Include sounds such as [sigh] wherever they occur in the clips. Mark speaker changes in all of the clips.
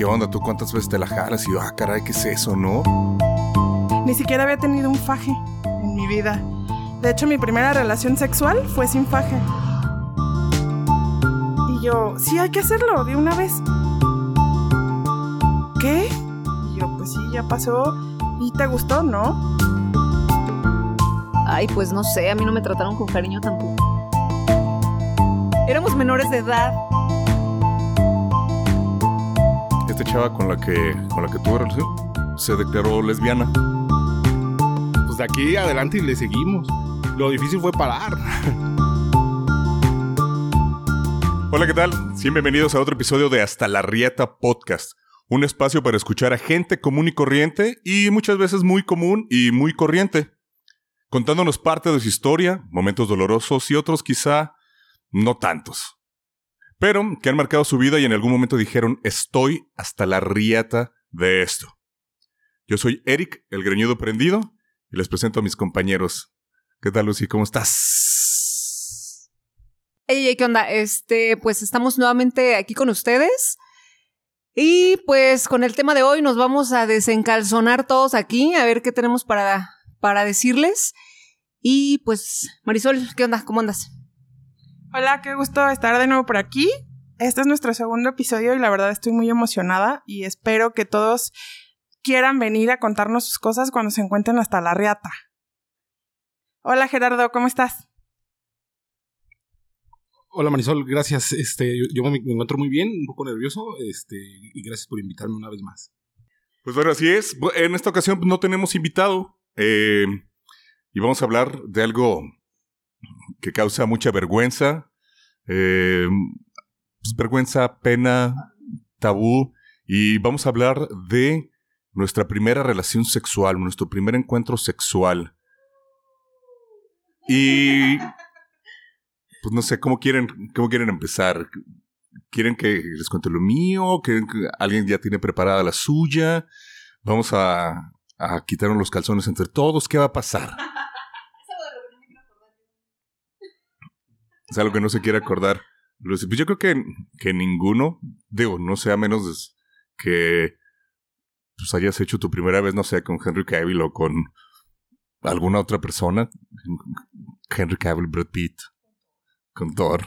Speaker 1: ¿qué onda? ¿Tú cuántas veces te la jalas? Y yo, ah, caray, ¿qué es eso, no?
Speaker 2: Ni siquiera había tenido un faje en mi vida. De hecho, mi primera relación sexual fue sin faje. Y yo, sí, hay que hacerlo de una vez. ¿Qué? Y yo, pues sí, ya pasó. ¿Y te gustó, no?
Speaker 3: Ay, pues no sé, a mí no me trataron con cariño tampoco. Éramos menores de edad.
Speaker 1: Esta chava con la que, con la que tuve relación se declaró lesbiana.
Speaker 4: Pues de aquí adelante y le seguimos. Lo difícil fue parar. [laughs]
Speaker 1: Hola, ¿qué tal? Bienvenidos a otro episodio de Hasta la Rieta Podcast. Un espacio para escuchar a gente común y corriente y muchas veces muy común y muy corriente. Contándonos parte de su historia, momentos dolorosos y otros quizá no tantos. Pero que han marcado su vida y en algún momento dijeron, estoy hasta la rieta de esto. Yo soy Eric, el greñudo prendido, y les presento a mis compañeros. ¿Qué tal, Lucy? ¿Cómo estás?
Speaker 3: Ey, ¿qué onda? Este, pues estamos nuevamente aquí con ustedes. Y pues con el tema de hoy nos vamos a desencalzonar todos aquí, a ver qué tenemos para, para decirles. Y pues, Marisol, ¿qué onda? ¿Cómo andas?
Speaker 2: Hola, qué gusto estar de nuevo por aquí. Este es nuestro segundo episodio y la verdad estoy muy emocionada y espero que todos quieran venir a contarnos sus cosas cuando se encuentren hasta la riata. Hola Gerardo, ¿cómo estás?
Speaker 4: Hola Marisol, gracias. Este, yo, yo me, me encuentro muy bien, un poco nervioso, este, y gracias por invitarme una vez más.
Speaker 1: Pues bueno, así es. En esta ocasión pues, no tenemos invitado. eh, y vamos a hablar de algo que causa mucha vergüenza. eh, pues, vergüenza, pena, tabú. Y vamos a hablar de nuestra primera relación sexual, nuestro primer encuentro sexual. Y pues no sé, ¿cómo quieren, cómo quieren empezar? ¿Quieren que les cuente lo mío? ¿Quieren que alguien ya tiene preparada la suya? Vamos a, a quitarnos los calzones entre todos. ¿Qué va a pasar? Es algo que no se quiere acordar. Lucy. Pues yo creo que, que ninguno, digo, no sea menos que pues hayas hecho tu primera vez, no sé, con Henry Cavill o con alguna otra persona. Henry Cavill, Brad Pitt, con Thor.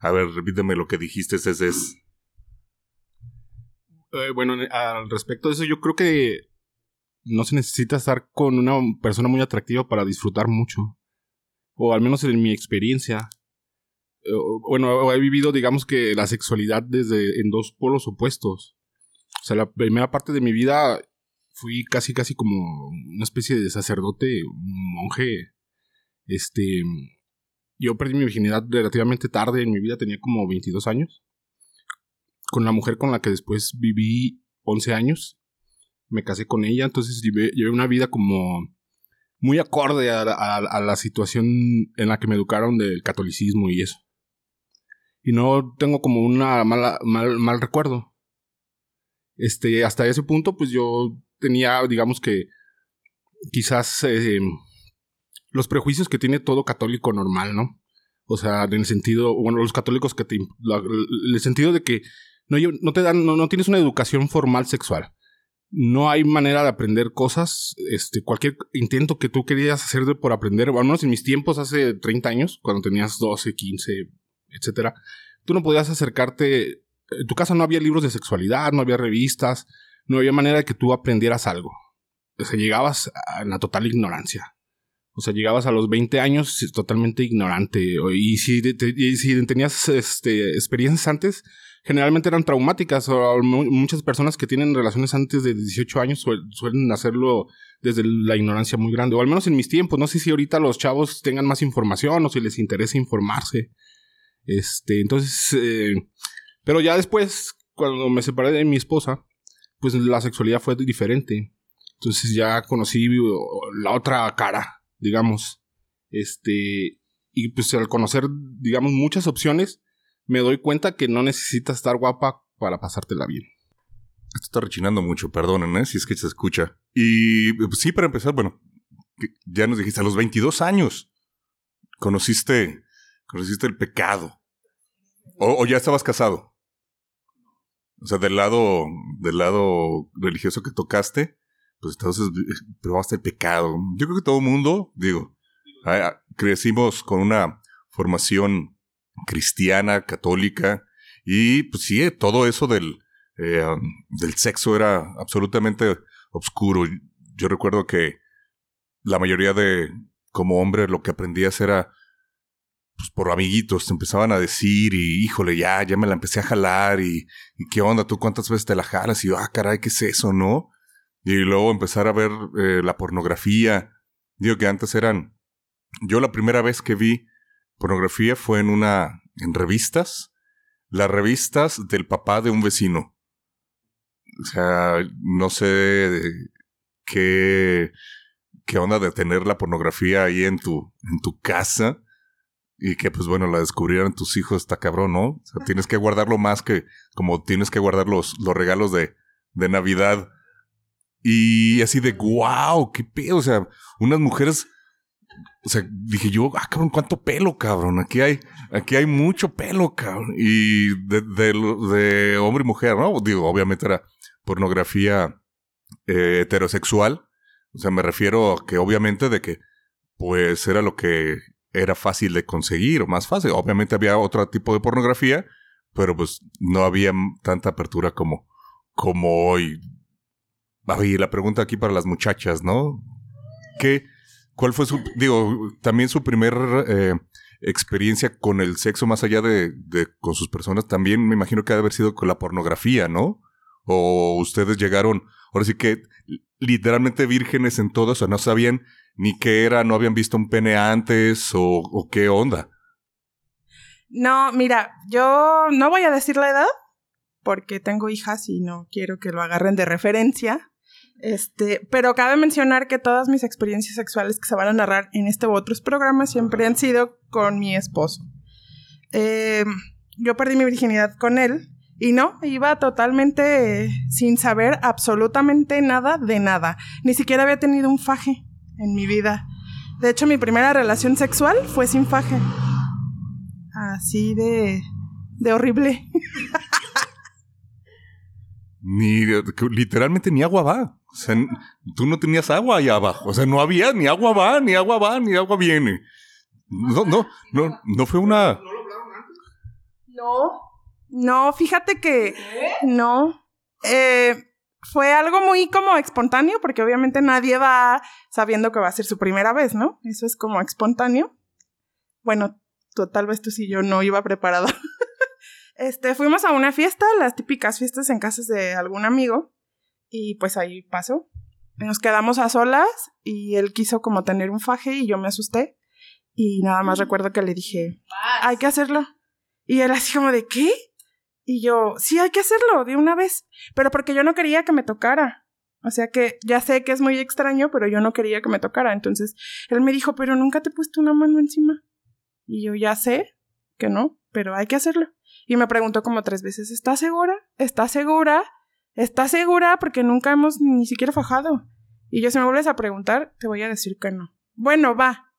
Speaker 1: A ver, repíteme lo que dijiste, ese es...
Speaker 4: Eh, bueno, al respecto de eso, yo creo que no se necesita estar con una persona muy atractiva para disfrutar mucho. O al menos en mi experiencia. Eh, bueno, he vivido, digamos que la sexualidad desde en dos polos opuestos. O sea, la primera parte de mi vida fui casi, casi como una especie de sacerdote, monje. Este. Yo perdí mi virginidad relativamente tarde en mi vida, tenía como 22 años con la mujer con la que después viví 11 años. Me casé con ella, entonces llevé, llevé una vida como muy acorde a, a- a la situación en la que me educaron del catolicismo y eso. Y no tengo como una mala, mal, mal recuerdo. Este, hasta ese punto, pues yo tenía, digamos que, quizás eh, los prejuicios que tiene todo católico normal, ¿no? O sea, en el sentido, bueno, los católicos que te, la- el sentido de que no, no te dan, no, no tienes una educación formal sexual. No hay manera de aprender cosas. Este, cualquier intento que tú querías hacer de- por aprender, al menos en mis tiempos, hace 30 años, cuando tenías 12, 15, etcétera, tú no podías acercarte. En tu casa no había libros de sexualidad, no había revistas, no había manera de que tú aprendieras algo. O sea, llegabas a- la total ignorancia. O sea, llegabas a los 20 años totalmente ignorante. Y si, te- y si tenías este, experiencias antes, generalmente eran traumáticas. O mu- muchas personas que tienen relaciones antes de 18 años suel- suelen hacerlo desde la ignorancia muy grande. O al menos en mis tiempos. No sé si ahorita los chavos tengan más información o si les interesa informarse. Este, entonces, eh, pero ya después, cuando me separé de mi esposa, pues la sexualidad fue diferente. Entonces ya conocí la otra cara, digamos. Este, y pues al conocer, digamos, muchas opciones, me doy cuenta que no necesitas estar guapa para pasártela bien.
Speaker 1: Esto está rechinando mucho, perdonen, ¿eh? si es que se escucha. Y pues, sí, para empezar, bueno, ya nos dijiste, a los 22 años conociste, conociste el pecado. O, ya estabas casado. O sea, del lado, del lado religioso que tocaste, pues entonces eh, probaste el pecado. Yo creo que todo el mundo, digo, ah, crecimos con una formación cristiana, católica, y pues sí, todo eso del, eh, del sexo era absolutamente oscuro. Yo recuerdo que la mayoría de, como hombre, lo que aprendías era pues por amiguitos te empezaban a decir y híjole, ya, ya me la empecé a jalar y, y qué onda, tú cuántas veces te la jalas y yo, ah, caray, ¿qué es eso, no? Y luego empezar a ver eh, la pornografía. Digo que antes eran, yo la primera vez que vi pornografía fue en una, en revistas, las revistas del papá de un vecino. O sea, no sé qué, qué onda de tener la pornografía ahí en tu, en tu casa y que pues bueno, la descubrieran tus hijos, está cabrón, ¿no? O sea, tienes que guardarlo más que como tienes que guardar los, los regalos de, de Navidad. Y así de, wow, qué pedo, o sea, unas mujeres, o sea, dije yo, ah, cabrón, cuánto pelo, cabrón, aquí hay, aquí hay mucho pelo, cabrón. Y de, de, hombre y mujer, ¿no? Digo, obviamente era pornografía eh, heterosexual. O sea, me refiero que obviamente de que pues era lo que era fácil de conseguir o más fácil. Obviamente había otro tipo de pornografía, pero pues no había tanta apertura como, como hoy. Y la pregunta aquí para las muchachas, ¿no? ¿Qué, ¿Cuál fue su, digo, también su primer eh, experiencia con el sexo más allá de, con sus personas? También me imagino que ha de haber sido con la pornografía, ¿no? O ustedes llegaron, ahora sí que literalmente vírgenes en todo, o sea, no sabían ni qué era, no habían visto un pene antes o, qué onda.
Speaker 2: No, mira, yo no voy a decir la edad porque tengo hijas y no quiero que lo agarren de referencia. Este, pero cabe mencionar que todas mis experiencias sexuales que se van a narrar en este u otros programas siempre han sido con mi esposo. Eh, yo perdí mi virginidad con él y no, iba totalmente sin saber absolutamente nada de nada. Ni siquiera había tenido un faje en mi vida. De hecho, mi primera relación sexual fue sin faje. Así de, de horrible.
Speaker 1: ni literalmente ni agua va. O sea, tú no tenías agua allá abajo. O sea, no había ni agua va, ni agua va, ni agua viene. No, no, no, no fue una. ¿No lo hablaron
Speaker 2: antes? No. No, fíjate que. No. Eh, fue algo muy como espontáneo, porque obviamente nadie va sabiendo que va a ser su primera vez, ¿no? Eso es como espontáneo. Bueno, tú, tal vez tú sí, yo no iba preparada. [laughs] este, fuimos a una fiesta, las típicas fiestas en casas de algún amigo, y pues ahí pasó. Nos quedamos a solas y él quiso como tener un faje y yo me asusté. Y nada más recuerdo que le dije, hay que hacerlo. Y él así como de, ¿qué? Y yo, sí, hay que hacerlo de una vez, pero porque yo no quería que me tocara. O sea que ya sé que es muy extraño, pero yo no quería que me tocara. Entonces él me dijo, pero nunca te he puesto una mano encima. Y yo ya sé que no, pero hay que hacerlo. Y me preguntó como tres veces, ¿estás segura? ¿Estás segura? ¿Estás segura? Porque nunca hemos ni siquiera fajado. Y yo si me vuelves a preguntar, te voy a decir que no. Bueno, va.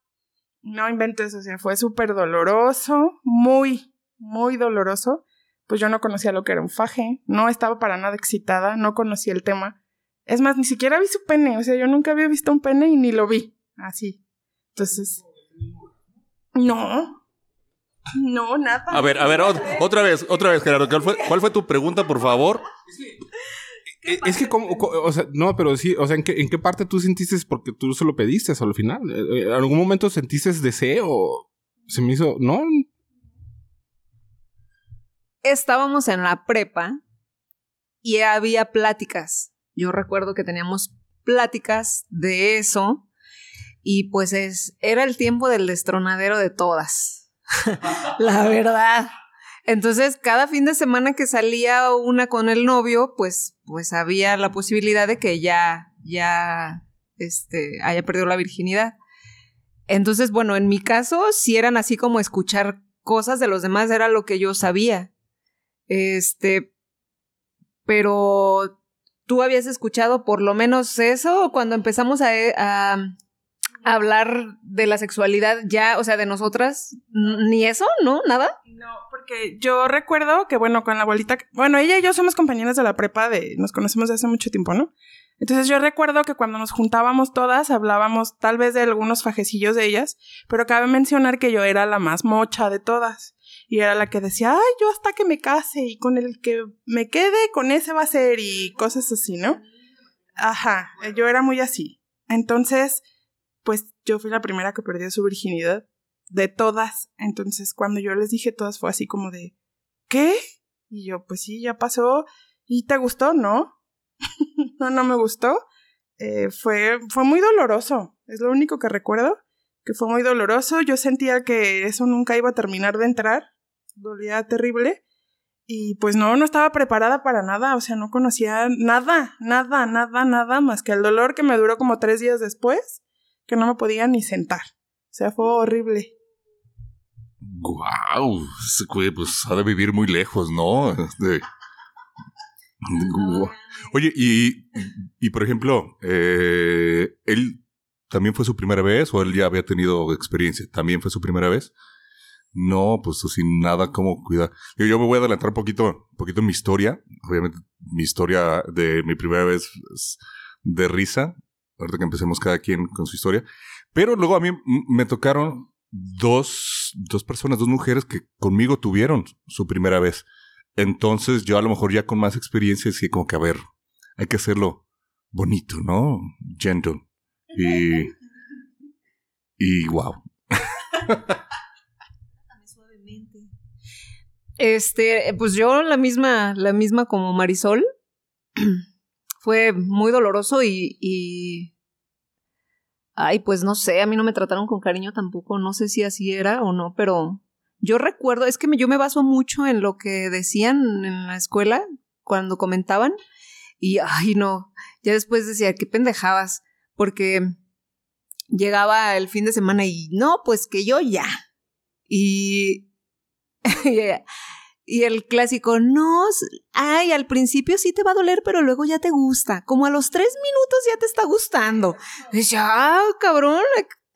Speaker 2: No inventes, o sea, fue súper doloroso, muy, muy doloroso pues yo no conocía lo que era un faje, no estaba para nada excitada, no conocía el tema. Es más, ni siquiera vi su pene, o sea, yo nunca había visto un pene y ni lo vi, así. Entonces, no, no, nada.
Speaker 1: A ver, a ver, otra vez, otra vez, Gerardo, ¿cuál fue, cuál fue tu pregunta, por favor?
Speaker 4: Es que, como, o sea, no, pero sí, o sea, ¿en qué, ¿en qué parte tú sentiste porque tú se lo pediste al final? Eh, ¿En algún momento sentiste deseo? Se me hizo, no,
Speaker 3: estábamos en la prepa y había pláticas. Yo recuerdo que teníamos pláticas de eso y pues es, era el tiempo del destronadero de todas. [laughs] la verdad. Entonces, cada fin de semana que salía una con el novio, pues, pues había la posibilidad de que ya, ya, este, haya perdido la virginidad. Entonces, bueno, en mi caso, si eran así como escuchar cosas de los demás, era lo que yo sabía. Este, pero tú habías escuchado por lo menos eso cuando empezamos a, a, hablar de la sexualidad ya, o sea, de nosotras, ni eso, ¿no? Nada.
Speaker 2: No, porque yo recuerdo que, bueno, con la abuelita, bueno, ella y yo somos compañeras de la prepa, de, nos conocemos de hace mucho tiempo, ¿no? Entonces yo recuerdo que cuando nos juntábamos todas hablábamos tal vez de algunos fajecillos de ellas, pero cabe mencionar que yo era la más mocha de todas. Y era la que decía, ay, yo hasta que me case y con el que me quede, con ese va a ser y cosas así, ¿no? Ajá, yo era muy así. Entonces, pues yo fui la primera que perdió su virginidad de todas. Entonces, cuando yo les dije todas fue así como de, ¿qué? Y yo, pues sí, ya pasó. ¿Y te gustó? No. [laughs] no, no me gustó. Eh, fue, fue muy doloroso. Es lo único que recuerdo. Que fue muy doloroso. Yo sentía que eso nunca iba a terminar de entrar. Dolía terrible. Y pues no, no estaba preparada para nada. O sea, no conocía nada, nada, nada, nada más que el dolor que me duró como tres días después. Que no me podía ni sentar. O sea, fue horrible.
Speaker 1: Guau, pues ha de vivir muy lejos, ¿no? De, Oye, y, y por ejemplo, eh, ¿él también fue su primera vez o él ya había tenido experiencia? ¿También fue su primera vez? No, pues sin nada como cuidar. Yo, me voy a adelantar un poquito, un poquito en mi historia. Obviamente, mi historia de mi primera vez de risa. Ahorita que empecemos cada quien con su historia. Pero luego a mí me tocaron dos, dos personas, dos mujeres que conmigo tuvieron su primera vez. Entonces yo a lo mejor ya con más experiencia sí como que a ver, hay que hacerlo bonito, ¿no? Gentle. Y... Y wow. [laughs]
Speaker 3: Este, pues yo la misma, la misma como Marisol. [clears throat] Fue muy doloroso y. Ay, pues no sé, a mí no me trataron con cariño tampoco, no sé si así era o no, pero yo recuerdo, es que yo me baso mucho en lo que decían en la escuela cuando comentaban y, ay, no, ya después decía, qué pendejabas, porque llegaba el fin de semana y, no, pues que yo ya. Y, [laughs] y el clásico, no, ay, al principio sí te va a doler, pero luego ya te gusta. Como a los tres minutos ya te está gustando. Y ya, cabrón,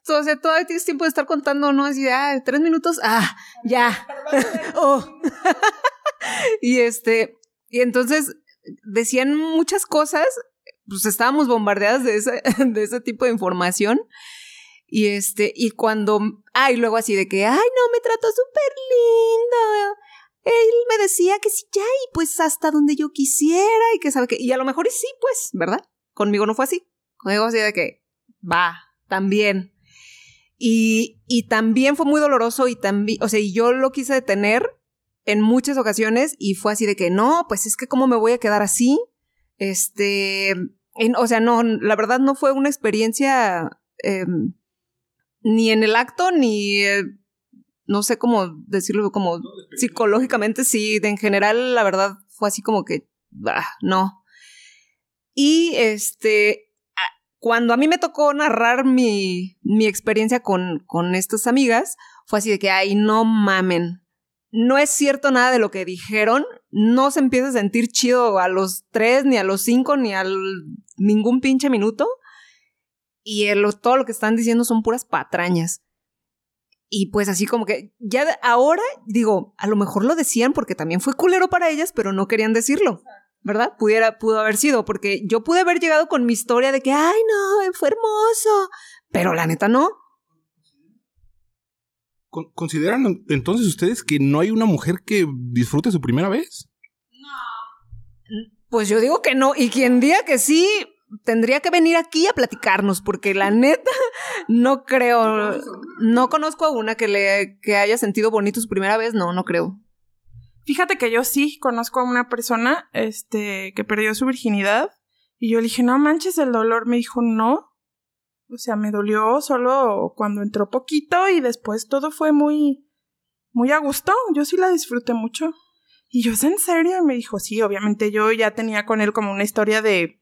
Speaker 3: o sea, todavía tienes tiempo de estar contando, ¿no? Así de, ah, tres minutos, ah, ya. [laughs] oh. [laughs] y este, y entonces decían muchas cosas, pues estábamos bombardeadas de ese, [laughs] de ese tipo de información. Y este, y cuando, ay, luego así de que, ay, no, me trató súper lindo. Él me decía que sí, ya, y pues hasta donde yo quisiera, y que sabe que, y a lo mejor sí, pues, ¿verdad? Conmigo no fue así. Conmigo así de que, va, también. Y, y también fue muy doloroso y también, o sea, y yo lo quise detener en muchas ocasiones y fue así de que no, pues es que cómo me voy a quedar así. Este, o sea, no, la verdad no fue una experiencia em, ni en el acto ni, eh, no sé cómo decirlo, como psicológicamente, sí, en general la verdad fue así como que, bah, no. Y este, cuando a mí me tocó narrar mi, mi experiencia con, con estas amigas, fue así de que, ay, no mamen. No es cierto nada de lo que dijeron. No se empieza a sentir chido a los tres, ni a los cinco, ni a ningún pinche minuto. Y el, todo lo que están diciendo son puras patrañas. Y pues así como que ya ahora digo, a lo mejor lo decían porque también fue culero para ellas, pero no querían decirlo. ¿verdad? Pudiera, pudo haber sido, porque yo pude haber llegado con mi historia de que, ay, no, fue hermoso, pero la neta no.
Speaker 4: ¿Consideran entonces ustedes que no hay una mujer que disfrute su primera vez?
Speaker 3: No. Pues yo digo que no, y quien diga que sí, tendría que venir aquí a platicarnos, porque la neta, no creo, no conozco a una que le que haya sentido bonito su primera vez, no, no creo.
Speaker 2: Fíjate que yo sí conozco a una persona este, que perdió su virginidad y yo le dije, no manches el dolor. Me dijo, no. O sea, me dolió solo cuando entró poquito y después todo fue muy, muy a gusto. Yo sí la disfruté mucho. Y yo, ¿es en serio? Y me dijo, sí, obviamente yo ya tenía con él como una historia de,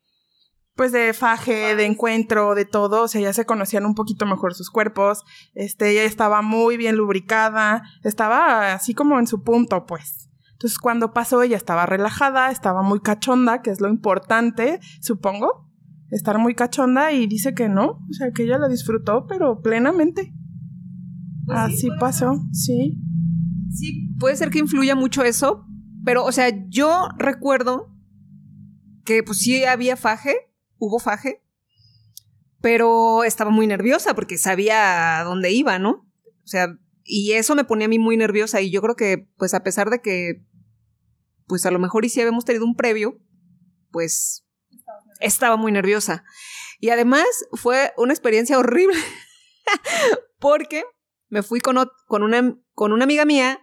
Speaker 2: pues de faje, de encuentro, de todo, o sea, ya se conocían un poquito mejor sus cuerpos, este, ella estaba muy bien lubricada, estaba así como en su punto, pues. Entonces cuando pasó ella estaba relajada, estaba muy cachonda, que es lo importante, supongo. estar muy cachonda y dice que no, o sea, que ella la disfrutó, pero plenamente.
Speaker 3: Pues
Speaker 2: Así pasó, sí.
Speaker 3: Sí, puede ser que influya mucho eso, pero, o sea, yo recuerdo que pues sí había faje, hubo faje, pero estaba muy nerviosa porque sabía dónde iba, ¿no? O sea, y eso me ponía a mí muy nerviosa y yo creo que, pues a pesar de que, pues a lo mejor y si habíamos tenido un previo, pues estaba muy nerviosa. Y además fue una experiencia horrible [laughs] porque me fui con, con, una, con una amiga mía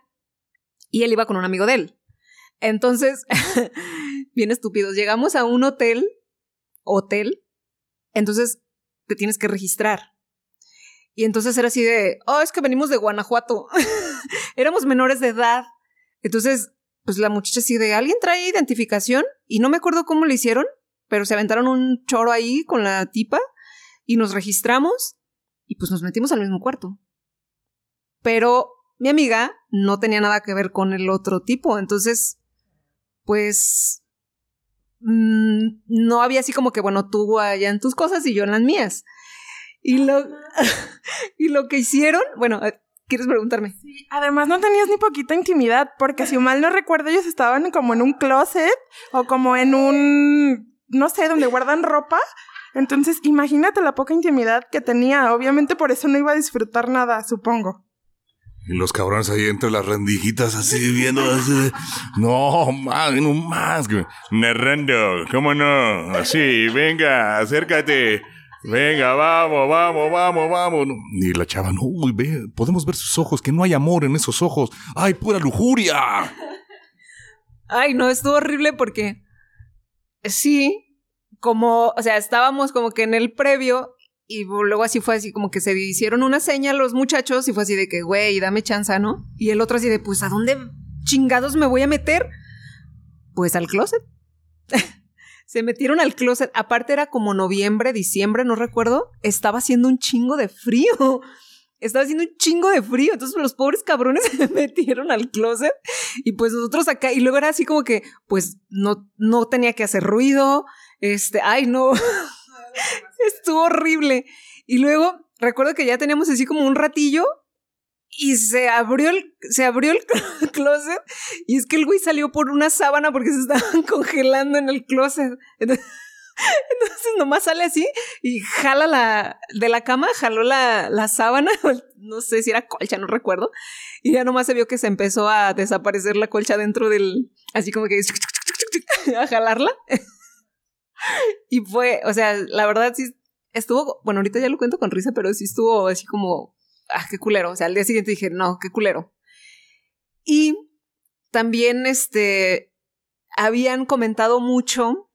Speaker 3: y él iba con un amigo de él. Entonces, [laughs] bien estúpidos, llegamos a un hotel, hotel, entonces te tienes que registrar. Y entonces era así de, oh, es que venimos de Guanajuato. [laughs] Éramos menores de edad. Entonces, pues la muchacha así de, ¿alguien trae identificación? Y no me acuerdo cómo le hicieron, pero se aventaron un choro ahí con la tipa y nos registramos y pues nos metimos al mismo cuarto. Pero mi amiga no tenía nada que ver con el otro tipo, entonces, pues, mmm, no había así como que, bueno, tú allá en tus cosas y yo en las mías. Y lo, [laughs] y lo que hicieron, bueno, ¿quieres preguntarme?
Speaker 2: Sí, además no tenías ni poquita intimidad, porque si mal no recuerdo, ellos estaban como en un closet o como en un, no sé, donde guardan ropa. Entonces, imagínate la poca intimidad que tenía. Obviamente por eso no iba a disfrutar nada, supongo.
Speaker 1: Y los cabrones ahí entre las rendijitas así viendo así. No, más, no más. Narrando, ¿cómo no? Así, venga, acércate. Venga, vamos, vamos, vamos, vamos. Y la chava, no, uy, ve, podemos ver sus ojos, que no hay amor en esos ojos. ¡Ay, pura lujuria!
Speaker 3: Ay, no, estuvo horrible porque sí, como, o sea, estábamos como que en el previo y luego así fue así como que se hicieron una seña los muchachos y fue así de que, güey, dame chance, ¿no? Y el otro así de, pues, ¿a dónde chingados me voy a meter? Pues al closet. [laughs] se metieron al closet. Aparte era como noviembre, diciembre, no recuerdo. Estaba haciendo un chingo de frío. [laughs] Estaba haciendo un chingo de frío. Entonces los pobres cabrones [laughs] se metieron al closet. Y pues nosotros acá. Y luego era así como que, pues no, no tenía que hacer ruido. Este, ay, no. [laughs] Estuvo horrible. Y luego recuerdo que ya teníamos así como un ratillo y se abrió el, se abrió el [laughs] closet y es que el güey salió por una sábana porque se estaban [laughs] congelando en el closet. Entonces, entonces nomás sale así y jala la, de la cama, jaló la, la sábana, no sé si era colcha, no recuerdo, y ya nomás se vio que se empezó a desaparecer la colcha dentro del, así como que a jalarla. [laughs] Y fue, o sea, la verdad sí estuvo, bueno, ahorita ya lo cuento con risa, pero sí estuvo así como, ah, qué culero. O sea, al día siguiente dije, no, qué culero. Y también, este, habían comentado mucho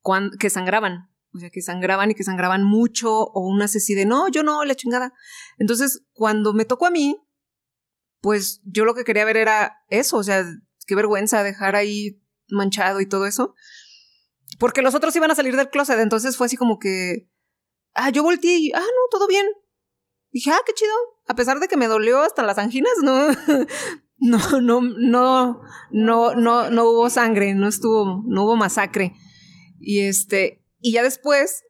Speaker 3: cuando, que sangraban. O sea, que sangraban y que sangraban mucho, o una así de, no, yo no, la chingada. Entonces, cuando me tocó a mí, pues yo lo que quería ver era eso, o sea, qué vergüenza dejar ahí manchado y todo eso. Porque los otros iban a salir del closet, entonces fue así como que, ah, yo volteé y, ah, no, todo bien. dije, ah, qué chido. A pesar de que me dolió hasta las anginas, no, [laughs] no, no, no, no, no, no hubo sangre, no estuvo, no hubo masacre. Y este, y ya después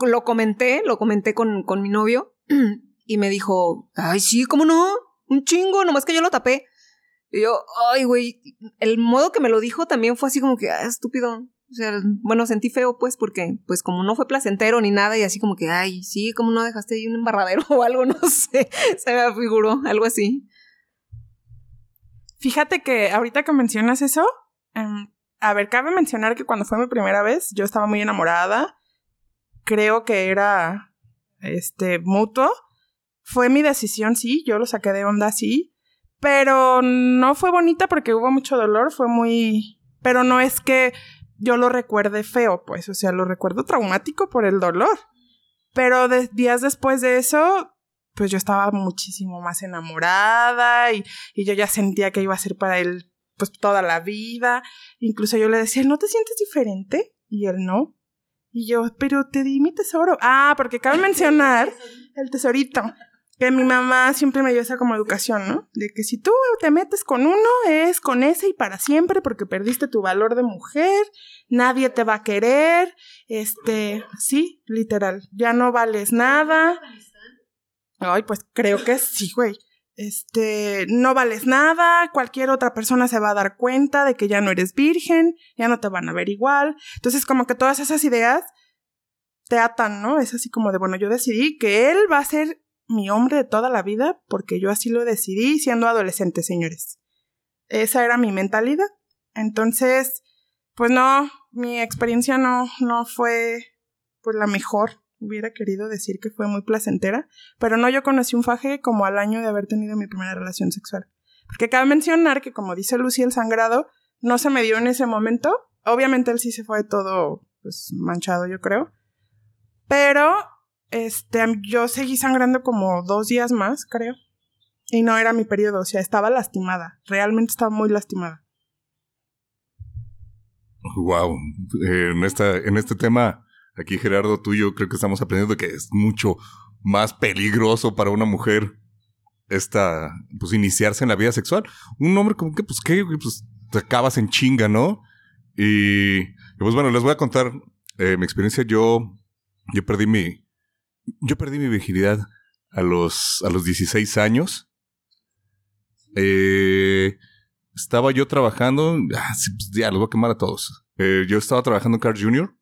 Speaker 3: lo comenté, lo comenté con, con mi novio [clears throat] y me dijo, ay, sí, ¿cómo no? Un chingo, nomás que yo lo tapé. Y yo, ay, güey, el modo que me lo dijo también fue así como que, ah, estúpido. O sea, bueno, sentí feo, pues, porque, pues, como no fue placentero ni nada, y así como que, ay, sí, como no dejaste ahí un embarradero [laughs] o algo, no sé, [laughs] se me figuró, algo así.
Speaker 2: Fíjate que ahorita que mencionas eso, um, a ver, cabe mencionar que cuando fue mi primera vez, yo estaba muy enamorada. Creo que era, este, mutuo. Fue mi decisión, sí, yo lo saqué de onda, sí. Pero no fue bonita porque hubo mucho dolor, fue muy... Pero no es que yo lo recuerde feo, pues, o sea, lo recuerdo traumático por el dolor. Pero de, días después de eso, pues yo estaba muchísimo más enamorada y, y, yo ya sentía que iba a ser para él, pues, toda la vida. Incluso yo le decía, ¿no te sientes diferente? Y él no. Y yo, pero te di mi tesoro. Ah, porque cabe [laughs] mencionar el tesorito. Que mi mamá siempre me dio esa como educación, ¿no? De que si tú te metes con uno, es con ese y para siempre porque perdiste tu valor de mujer, nadie te va a querer, este, sí, literal, ya no vales nada. Ay, pues creo que sí, güey. Este, no vales nada, cualquier otra persona se va a dar cuenta de que ya no eres virgen, ya no te van a ver igual. Entonces, como que todas esas ideas te atan, ¿no? Es así como de, bueno, yo decidí que él va a ser mi hombre de toda la vida porque yo así lo decidí siendo adolescente, señores. Esa era mi mentalidad. Entonces, pues no, mi experiencia no, no fue pues la mejor. Hubiera querido decir que fue muy placentera, pero no, yo conocí un faje como al año de haber tenido mi primera relación sexual. Porque cabe mencionar que, como dice Lucy, el sangrado no se me dio en ese momento. Obviamente él sí se fue todo pues, manchado, yo creo. Pero este, yo seguí sangrando como dos días más, creo. Y no era mi periodo, o sea, estaba lastimada. Realmente estaba muy lastimada.
Speaker 1: Wow. en, esta, en este tema, aquí Gerardo, tú y yo creo que estamos aprendiendo que es mucho más peligroso para una mujer esta, pues iniciarse en la vida sexual. Un hombre como que, pues, ¿qué? Pues te acabas en chinga, ¿no? Y, pues bueno, les voy a contar eh, mi experiencia. Yo, yo perdí mi, yo perdí mi virginidad a los, a los 16 años. Eh, estaba yo trabajando, ah, pues ya, los voy a quemar a todos. Eh, yo estaba trabajando en Car Junior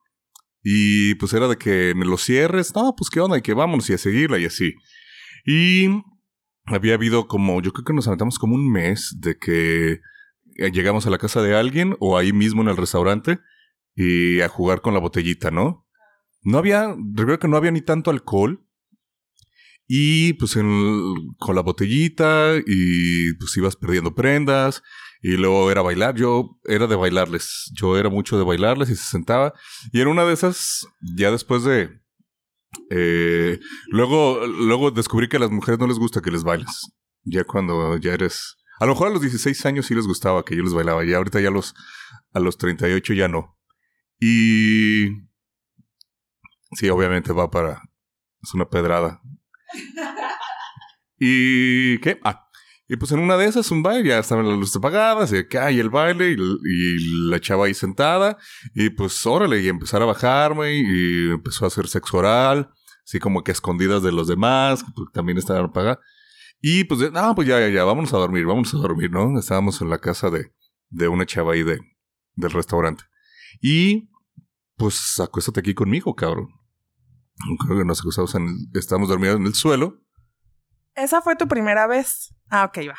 Speaker 1: y pues era de que me lo cierres, no, pues qué onda, y que vámonos y a seguirla y así. Y había habido como, yo creo que nos aventamos como un mes de que eh, llegamos a la casa de alguien o ahí mismo en el restaurante y a jugar con la botellita, ¿no? No había, recuerdo que no había ni tanto alcohol. Y pues con la botellita y pues ibas perdiendo prendas y luego era bailar. Yo era de bailarles. Yo era mucho de bailarles y se sentaba. Y en una de esas, ya después de... Eh, luego, luego descubrí que a las mujeres no les gusta que les bailes. Ya cuando ya eres... A lo mejor a los 16 años sí les gustaba que yo les bailaba. Y ahorita ya los, a los 38 ya no. Y Sí, obviamente va para. Es una pedrada. ¿Y qué? Ah. Y pues en una de esas, un baile, ya estaban las luces apagadas, y acá hay el baile, y, la chava ahí sentada, y pues órale, y empezar a bajarme, y empezó a hacer sexo oral, así como que escondidas de los demás, que pues, también estaban apagadas. Y pues, no, pues ya, ya, ya, vámonos a dormir, vámonos a dormir, ¿no? Estábamos en la casa de, de una chava ahí de, del restaurante. Y pues acuéstate aquí conmigo, cabrón. Creo que nos acostamos en, estábamos dormidos en el suelo.
Speaker 2: ¿Esa fue tu primera vez? Ah, ok, va.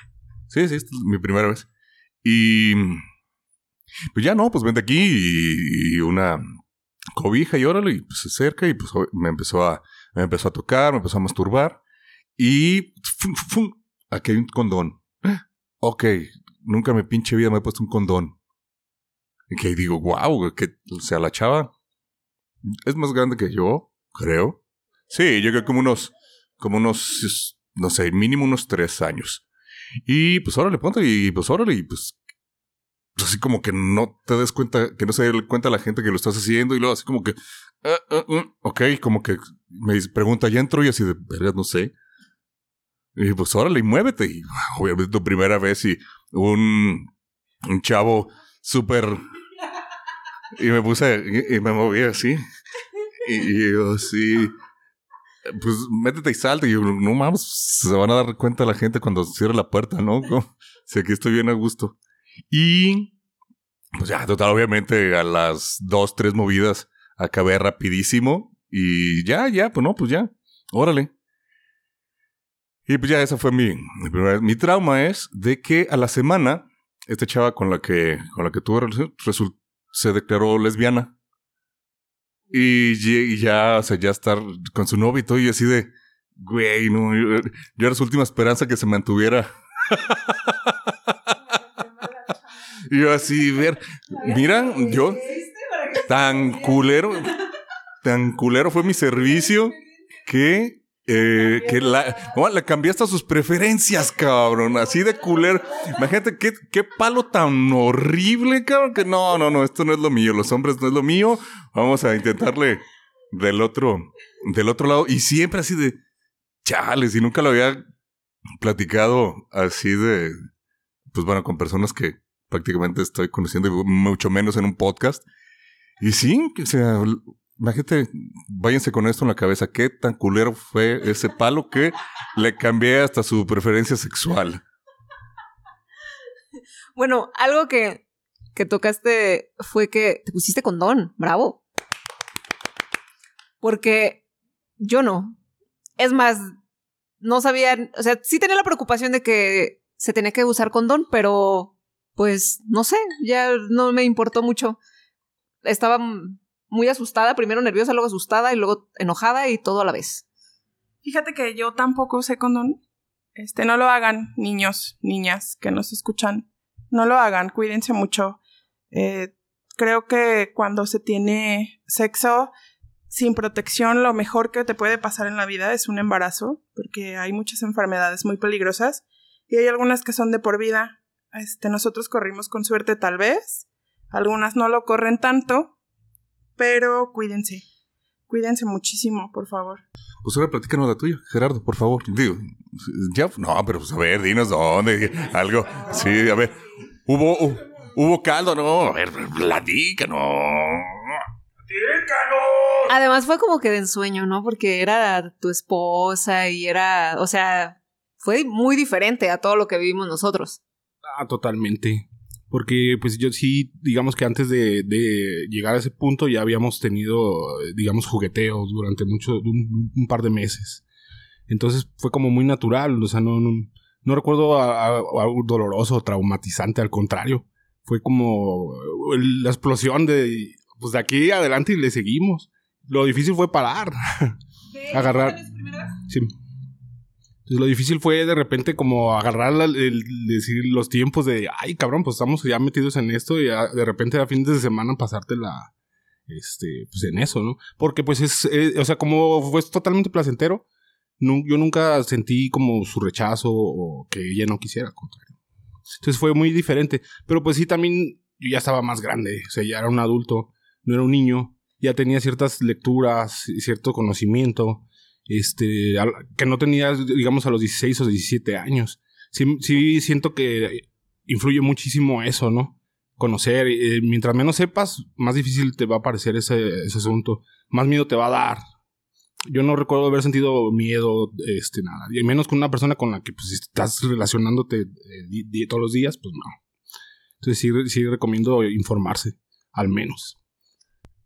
Speaker 1: Sí, sí, es mi primera vez. Y pues ya no, pues vente aquí y, una cobija y órale, y pues se acerca y pues me empezó a, me empezó a tocar, me empezó a masturbar y aquí hay un condón. [gasps] Ok, nunca me pinche vida me he puesto un condón. Y que digo, wow, que, o sea, la chava es más grande que yo, creo. Sí, yo creo como unos, como unos, no sé, mínimo unos tres años. Y pues ahora le ponte y pues órale y pues, pues así como que no te des cuenta, que no se dé cuenta la gente que lo estás haciendo y luego así como que, uh, ok, como que me pregunta, ¿ya entro? Y así de, verdad, no sé. Y pues órale y muévete. Y obviamente tu primera vez y un, un chavo súper... Y me puse, y me moví así. Y, yo así, pues métete y salte. Y yo, no mames, se van a dar cuenta la gente cuando cierre la puerta, ¿no? [laughs] Si aquí estoy bien a gusto. Y pues ya, total, obviamente a las dos, tres movidas acabé rapidísimo. Y ya, ya, pues no, pues ya, órale. Y pues ya esa fue mi, mi primera Mi trauma es de que a la semana, esta chava con la que, con la que tuve relación, se declaró lesbiana. Y, ya, o sea, ya estar con su novio y todo, y así de, güey, no, yo, era su última esperanza que se mantuviera. [laughs] y yo así, ver, mira, yo, tan culero, tan culero fue mi servicio que eh, que la, le cambiaste a sus preferencias, cabrón. Así de culero. Imagínate qué, qué palo tan horrible, cabrón. Que no, no, no, esto no es lo mío. Los hombres no es lo mío. Vamos a intentarle del otro, del otro lado. Y siempre así de, chales, y nunca lo había platicado así de, pues bueno, con personas que prácticamente estoy conociendo, mucho menos en un podcast. Y sí, o sea, imagínate, váyanse con esto en la cabeza, qué tan culero fue ese palo que le cambié hasta su preferencia sexual.
Speaker 3: Bueno, algo que, que tocaste fue que te pusiste condón. Bravo. Porque yo no. Es más, no sabía, o sea, sí tenía la preocupación de que se tenía que usar condón, pero pues no sé, ya no me importó mucho. Estaba muy asustada, primero nerviosa, luego asustada y luego enojada y todo a la vez.
Speaker 2: Fíjate que yo tampoco usé condón. Este, no lo hagan, niños, niñas que nos escuchan. No lo hagan, cuídense mucho. Eh, creo que cuando se tiene sexo sin protección, lo mejor que te puede pasar en la vida es un embarazo, porque hay muchas enfermedades muy peligrosas y hay algunas que son de por vida. Este, nosotros corrimos con suerte tal vez, algunas no lo corren tanto, pero cuídense. Cuídense muchísimo, por favor.
Speaker 1: Pues ahora platícanos la tuya, Gerardo, por favor. Digo, ya, no, pero pues a ver, dinos dónde, algo. Sí, a ver, hubo, hubo caldo, no, a ver, platícanos. Platícanos.
Speaker 3: Además fue como que de ensueño, ¿no? Porque era tu esposa y era, o sea, fue muy diferente a todo lo que vivimos nosotros.
Speaker 4: Ah, totalmente. Porque pues yo sí, digamos que antes de, de llegar a ese punto ya habíamos tenido, digamos, jugueteos durante mucho, un, un par de meses. Entonces fue como muy natural, o sea, no, no, no recuerdo algo doloroso o traumatizante, al contrario. Fue como el- la explosión de, pues de aquí adelante y le seguimos. Lo difícil fue parar. Agarrar. Sí. Lo difícil fue de repente como agarrar la- el, decir los tiempos de, ay cabrón, pues estamos ya metidos en esto y de repente a fines de semana pasártela este, pues en eso, ¿no? Porque pues es, eh, o sea, como fue totalmente placentero, yo nunca sentí como su rechazo o que ella no quisiera, contrario. Entonces fue muy diferente, pero pues sí también yo ya estaba más grande, o sea, ya era un adulto, no era un niño, ya tenía ciertas lecturas, y cierto conocimiento, este, que no tenía, digamos, a los 16 o 17 años. Sí, siento que influye muchísimo eso, ¿no? Conocer, eh, mientras menos sepas, más difícil te va a parecer ese, ese asunto, más miedo te va a dar. Yo no recuerdo haber sentido miedo, este, nada, y menos con una persona con la que pues, estás relacionándote eh, todos los días, pues no. Entonces sí, sí recomiendo informarse, al menos.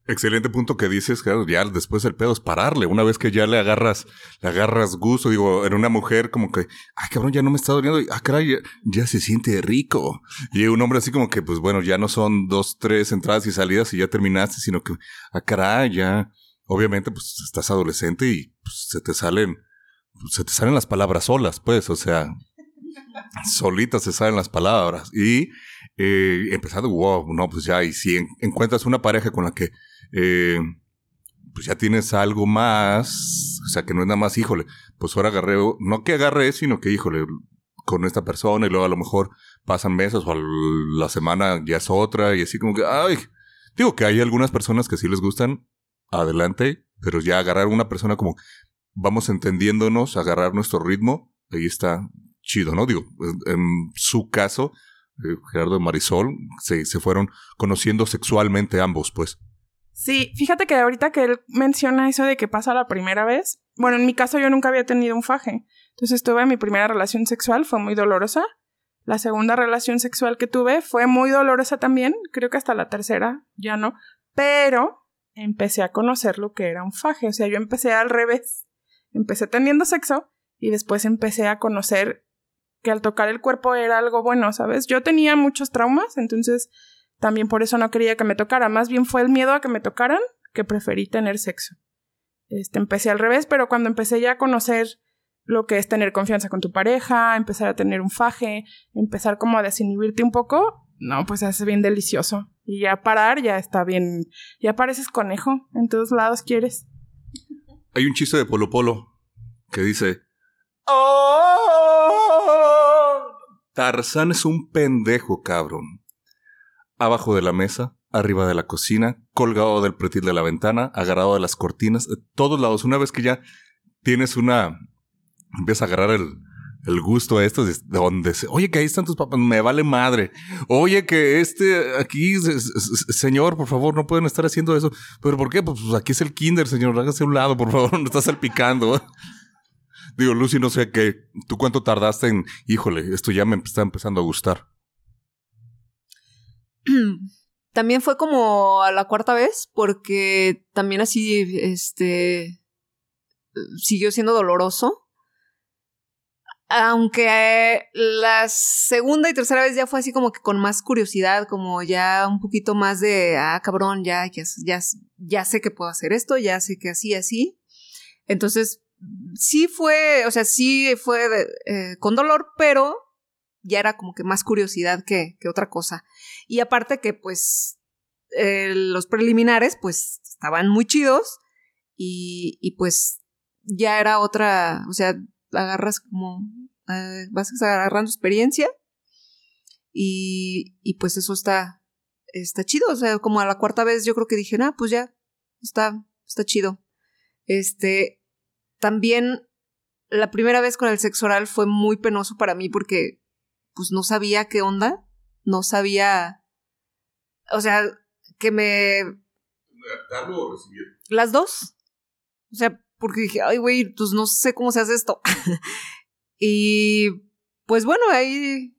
Speaker 1: Excelente punto que dices, claro, ya después el pedo es pararle. Una vez que ya le agarras, le agarras gusto, digo, en una mujer como que, ay cabrón, ya no me está doliendo, ah, caray, ya, se siente rico. Y un hombre así como que, pues bueno, ya no son dos, tres entradas y salidas y ya terminaste, sino que, ah, caray, ya, obviamente, pues estás adolescente y pues, se te salen, se te salen las palabras solas, pues, o sea, [laughs] solitas se salen las palabras. Y eh, wow, no, pues ya, y si en- encuentras una pareja con la que eh, pues ya tienes algo más, o sea, que no es nada más, híjole, pues ahora agarré, no que agarré, sino que, híjole, con esta persona y luego a lo mejor pasan meses o la semana ya es otra y así como que, ay, digo que hay algunas personas que sí les gustan, adelante, pero ya agarrar una persona como vamos entendiéndonos, agarrar nuestro ritmo, ahí está chido, ¿no? Digo, en su caso, eh, Gerardo Marisol se, se fueron conociendo sexualmente ambos, pues.
Speaker 2: Sí, fíjate que ahorita que él menciona eso de que pasa la primera vez, bueno, en mi caso yo nunca había tenido un faje. Entonces tuve mi primera relación sexual, fue muy dolorosa. La segunda relación sexual que tuve fue muy dolorosa también, creo que hasta la tercera ya no, pero empecé a conocer lo que era un faje, o sea, yo empecé al revés. Empecé teniendo sexo y después empecé a conocer que al tocar el cuerpo era algo bueno, ¿sabes? Yo tenía muchos traumas, entonces también por eso no quería que me tocara. Más bien fue el miedo a que me tocaran que preferí tener sexo. Este, empecé al revés, pero cuando empecé ya a conocer lo que es tener confianza con tu pareja, empezar a tener un faje, empezar como a desinhibirte un poco, no, pues hace bien delicioso. Y ya parar ya está bien, ya pareces conejo, en todos lados quieres.
Speaker 1: Hay un chiste de Polo Polo que dice: Tarzán es un pendejo, cabrón. Abajo de la mesa, arriba de la cocina, colgado del pretil de la ventana, agarrado de las cortinas, de todos lados. Una vez que ya tienes una, empieza a agarrar el, el gusto a esto de donde se, oye que ahí están tus papás, me vale madre. Oye que este aquí, señor, por favor, no pueden estar haciendo eso. ¿Pero por qué? Pues, pues aquí es el kinder, señor, hágase a un lado, por favor, [laughs] no estás salpicando. Digo, Lucy, no sé qué, ¿tú cuánto tardaste en, híjole, esto ya me está empezando a gustar? [clears throat]
Speaker 3: También fue como a la cuarta vez, porque también así, este, siguió siendo doloroso aunque la segunda y tercera vez ya fue así como que con más curiosidad, como ya un poquito más de, ah, cabrón, ya, ya, ya, ya sé que puedo hacer esto, ya sé que así, así. Entonces, sí fue, o sea, sí fue eh, con dolor, pero ya era como que más curiosidad que, que otra cosa. Y aparte que, pues, eh, los preliminares, pues, estaban muy chidos y, y pues ya era otra, o sea, agarras como, eh, vas agarrando experiencia y, y pues eso está, está chido, o sea, como a la cuarta vez yo creo que dije, ah, pues ya, está, está chido. Este, también la primera vez con el sexo oral fue muy penoso para mí porque pues no sabía qué onda, no sabía, o sea, que me...
Speaker 1: ¿Darlo o recibir?
Speaker 3: Las dos. O sea, porque dije, ay, güey, pues no sé cómo se hace esto. [laughs] y pues bueno, ahí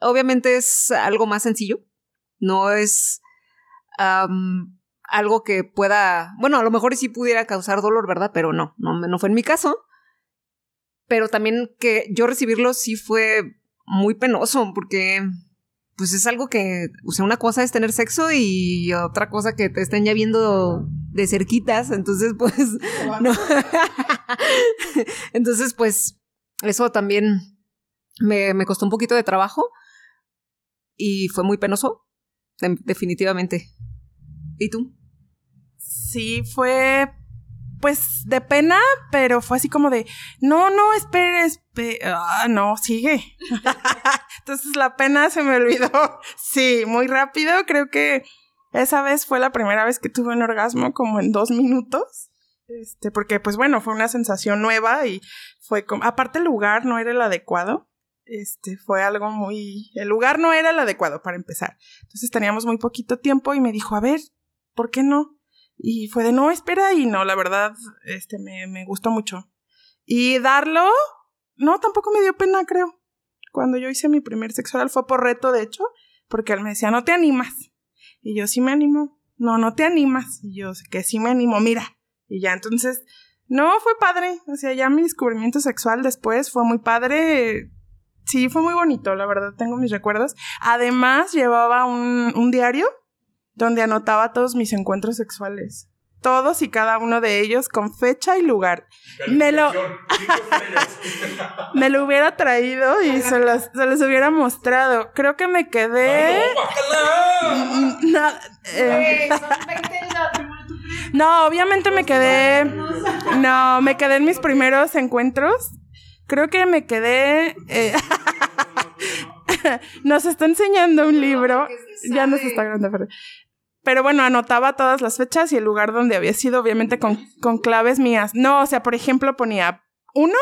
Speaker 3: obviamente es algo más sencillo. No es algo que pueda, bueno, a lo mejor sí pudiera causar dolor, ¿verdad? Pero no, no, no fue en mi caso. Pero también que yo recibirlo sí fue muy penoso porque pues es algo que, o sea, una cosa es tener sexo y otra cosa que te estén ya viendo de cerquitas, entonces pues no. [laughs] entonces pues eso también me, me, costó un poquito de trabajo y fue muy penoso, definitivamente. ¿Y tú?
Speaker 2: Sí, fue pues de pena, pero fue así como de, no, no, espere, ah, no, sigue. [laughs] Entonces la pena se me olvidó. [laughs] Sí, muy rápido, creo que esa vez fue la primera vez que tuve un orgasmo como en dos minutos. Este, porque pues bueno, fue una sensación nueva y fue como, aparte el lugar no era el adecuado. Este, fue algo muy, el lugar no era el adecuado para empezar. Entonces teníamos muy poquito tiempo y me dijo, a ver, ¿por qué no? Y fue de no, espera, y no, la verdad, este, me, me gustó mucho. Y darlo, no, tampoco me dio pena, creo. Cuando yo hice mi primer sexo oral fue por reto, de hecho, porque él me decía, no te animas. Y yo sí me animo. No, no te animas. Y yo que sí me animo, mira. Y ya, entonces, no, fue padre. O sea, ya mi descubrimiento sexual después fue muy padre. Sí, fue muy bonito, la verdad, tengo mis recuerdos. Además, llevaba un, un diario donde anotaba todos mis encuentros sexuales. Todos y cada uno de ellos con fecha y lugar. Me lo, [laughs] me lo hubiera traído y se los, se los hubiera mostrado. Creo que me quedé. no, eh, no, obviamente me quedé. No, me quedé en mis primeros encuentros. Creo que me quedé. Eh, [laughs] nos está enseñando un libro. Ya nos está grande, pero bueno, anotaba todas las fechas y el lugar donde había sido, obviamente con, con claves mías. No, o sea, por ejemplo, ponía uno,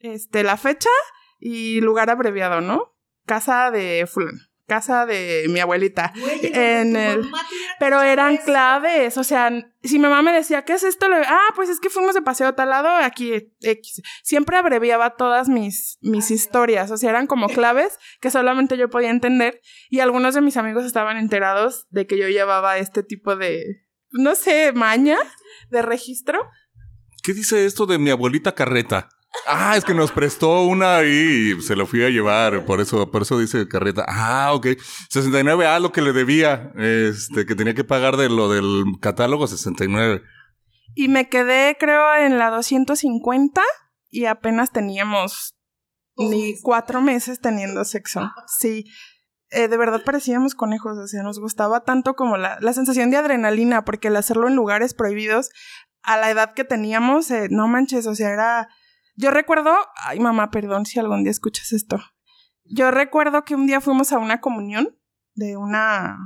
Speaker 2: este, la fecha y lugar abreviado, ¿no? Casa de fulano casa de mi abuelita. en el... Pero eran claves, o sea, si mi mamá me decía, ¿qué es esto? Le... Ah, pues es que fuimos de paseo a tal lado, aquí X. Siempre abreviaba todas mis, mis historias, o sea, eran como claves que solamente yo podía entender y algunos de mis amigos estaban enterados de que yo llevaba este tipo de, no sé, maña de registro.
Speaker 1: ¿Qué dice esto de mi abuelita carreta? Ah, es que nos prestó una y se lo fui a llevar, por eso, por eso dice carreta. Ah, ok. 69A lo que le debía, este, que tenía que pagar de lo del catálogo 69.
Speaker 2: Y me quedé, creo, en la 250 y apenas teníamos ni cuatro meses teniendo sexo. Sí. Eh, de verdad parecíamos conejos, o sea, nos gustaba tanto como la, la sensación de adrenalina, porque el hacerlo en lugares prohibidos, a la edad que teníamos, eh, no manches, o sea, era yo recuerdo, ay mamá, perdón si algún día escuchas esto. Yo recuerdo que un día fuimos a una comunión de una,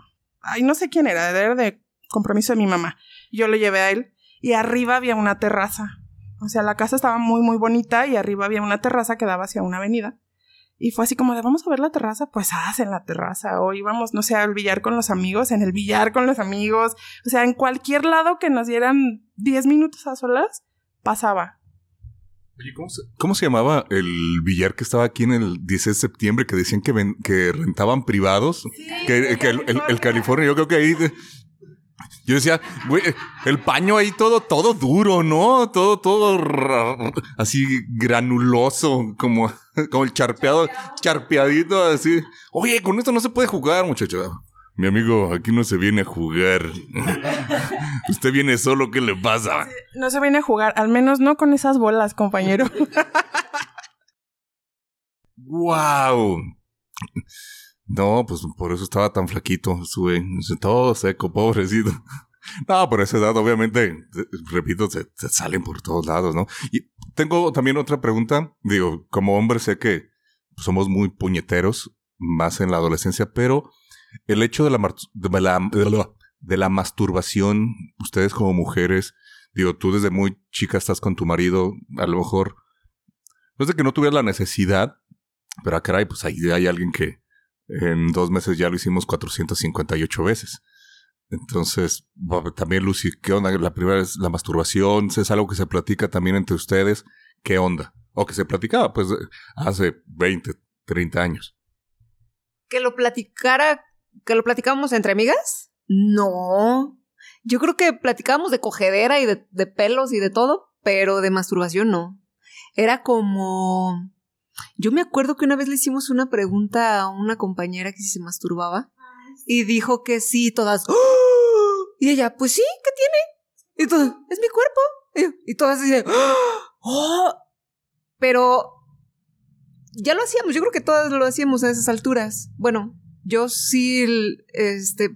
Speaker 2: ay no sé quién era, de, compromiso de mi mamá. Yo lo llevé a él y arriba había una terraza. O sea, la casa estaba muy, muy bonita y arriba había una terraza que daba hacia una avenida. Y fue así como de, vamos a ver la terraza, pues haz en la terraza. O íbamos, no sé, al billar con los amigos, en el billar con los amigos. O sea, en cualquier lado que nos dieran 10 minutos a solas, pasaba.
Speaker 1: Oye, ¿cómo se, cómo se llamaba el billar que estaba aquí en el 16 de septiembre que decían que, ven- que rentaban privados? que que el, el- el California, yo creo que ahí... de- yo decía, güey, el paño ahí todo, todo duro, ¿no? Todo, todo así granuloso, como, [laughs] como el charpeado, charpeadito, así. Oye, con esto no se puede jugar, muchacho. Mi amigo, aquí no se viene a jugar. [laughs] Usted viene solo, ¿qué le pasa?
Speaker 2: No se viene a jugar, al menos no con esas bolas, compañero. [laughs]
Speaker 1: ¡Wow! No, pues por eso estaba tan flaquito, sube, todo seco, pobrecito. [laughs] No, por esa edad, obviamente, repito, se, se salen por todos lados, ¿no? Y tengo también otra pregunta. Digo, como hombre sé que somos muy puñeteros, más en la adolescencia, pero el hecho de la, de la, de la, masturbación, ustedes como mujeres, digo, tú desde muy chica estás con tu marido, a lo mejor, no es de que no tuvieras la necesidad, pero ah, caray, pues ahí hay alguien que en dos meses ya lo hicimos 458 veces. Entonces, también Lucy, ¿qué onda? La primera es la masturbación, es algo que se platica también entre ustedes, ¿qué onda? O que se platicaba, pues, hace 20, 30 años.
Speaker 3: que lo platicara, que lo platicábamos entre amigas. No. Yo creo que platicábamos de cogedera y de, pelos y de todo, pero de masturbación no. Era como... Yo me acuerdo que una vez le hicimos una pregunta a una compañera que si se masturbaba y dijo que sí, todas... ¡Oh! Y ella, pues sí, ¿qué tiene? Y todas, es mi cuerpo. Y, todas así de, ¡Oh! Pero ya lo hacíamos, yo creo que todas lo hacíamos a esas alturas. Bueno, yo sí este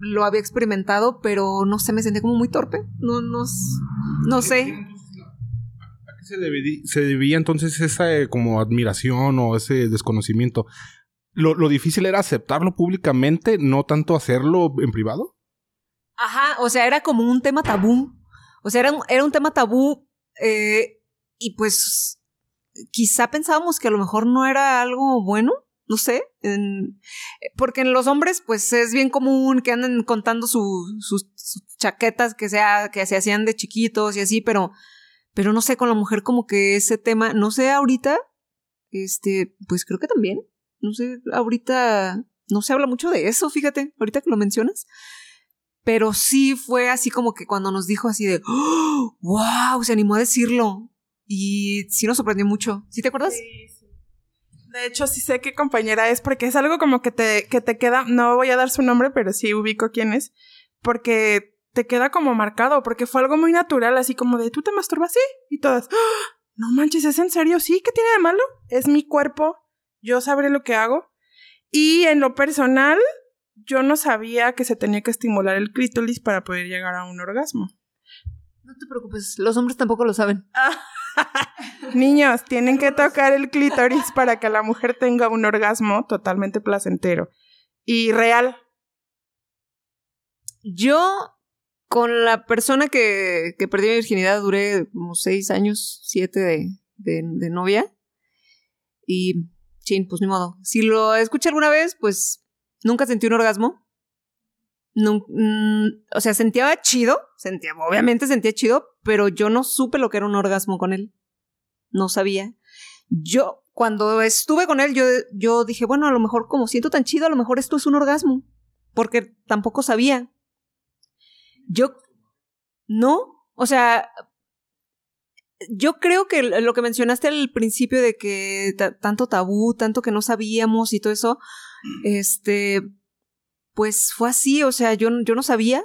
Speaker 3: lo había experimentado, pero no sé, me sentía como muy torpe. No, no, no sé.
Speaker 4: ¿A qué se debía entonces esa eh, como admiración o ese desconocimiento? Lo, lo difícil era aceptarlo públicamente, no tanto hacerlo en privado.
Speaker 3: Ajá, o sea, era como un tema tabú. O sea, era un, era un tema tabú eh, y pues quizá pensábamos que a lo mejor no era algo bueno, no sé, porque en los hombres pues es bien común que anden contando su- sus, sus chaquetas que, sea, que se hacían de chiquitos y así, pero, pero no sé, con la mujer como que ese tema, no sé ahorita, este, pues creo que también, no sé, ahorita no se habla mucho de eso, fíjate, ahorita que lo mencionas. Pero sí fue así como que cuando nos dijo así de, ¡Oh! wow, se animó a decirlo. Y sí nos sorprendió mucho. ¿Sí te acuerdas?
Speaker 2: Sí. De hecho, sí sé qué compañera es, porque es algo como que te, que te queda, no voy a dar su nombre, pero sí ubico quién es, porque te queda como marcado, porque fue algo muy natural, así como de, ¿tú te masturbas? Sí. Y todas, ¡Ah! no manches, ¿es en serio? Sí, ¿qué tiene de malo? Es mi cuerpo, yo sabré lo que hago. Y en lo personal, yo no sabía que se tenía que estimular el clítoris para poder llegar a un orgasmo.
Speaker 3: No te preocupes, los hombres tampoco lo saben. [laughs]
Speaker 2: Niños, tienen que tocar el clítoris para que la mujer tenga un orgasmo totalmente placentero y real.
Speaker 3: Yo, con la persona que, que perdí mi virginidad, duré como seis años, siete de, de, novia. Y, chin, pues ni modo. Si lo escuché alguna vez, pues nunca sentí un orgasmo. Nun- mm, o sea, sentía chido, sentía, obviamente sentía chido, pero yo no supe lo que era un orgasmo con él. No sabía. Yo, cuando estuve con él, yo, yo dije, bueno, a lo mejor como siento tan chido, a lo mejor esto es un orgasmo. Porque tampoco sabía. Yo, no, o sea, yo creo que lo que mencionaste al principio de que ta- tanto tabú, tanto que no sabíamos y todo eso, este, pues fue así, o sea, yo, yo no sabía.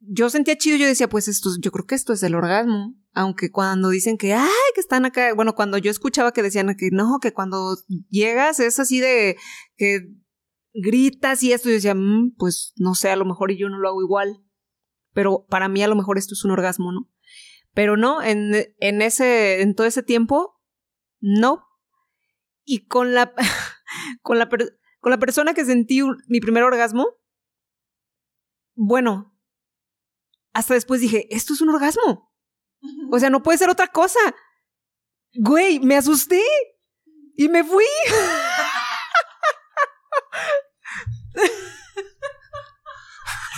Speaker 3: Yo sentía chido, yo decía, pues esto, yo creo que esto es el orgasmo. Aunque cuando dicen que, ay, que están acá, bueno, cuando yo escuchaba que decían que no, que cuando llegas es así de que gritas y esto, yo decía, "Mm, pues no sé, a lo mejor y yo no lo hago igual. Pero para mí a lo mejor esto es un orgasmo, ¿no? Pero no, en, en ese, en todo ese tiempo, no. Y con la, [laughs] con la, la persona que sentí mi primer orgasmo, bueno, hasta después dije, esto es un orgasmo. O sea, no puede ser otra cosa. Güey, me asusté y me fui.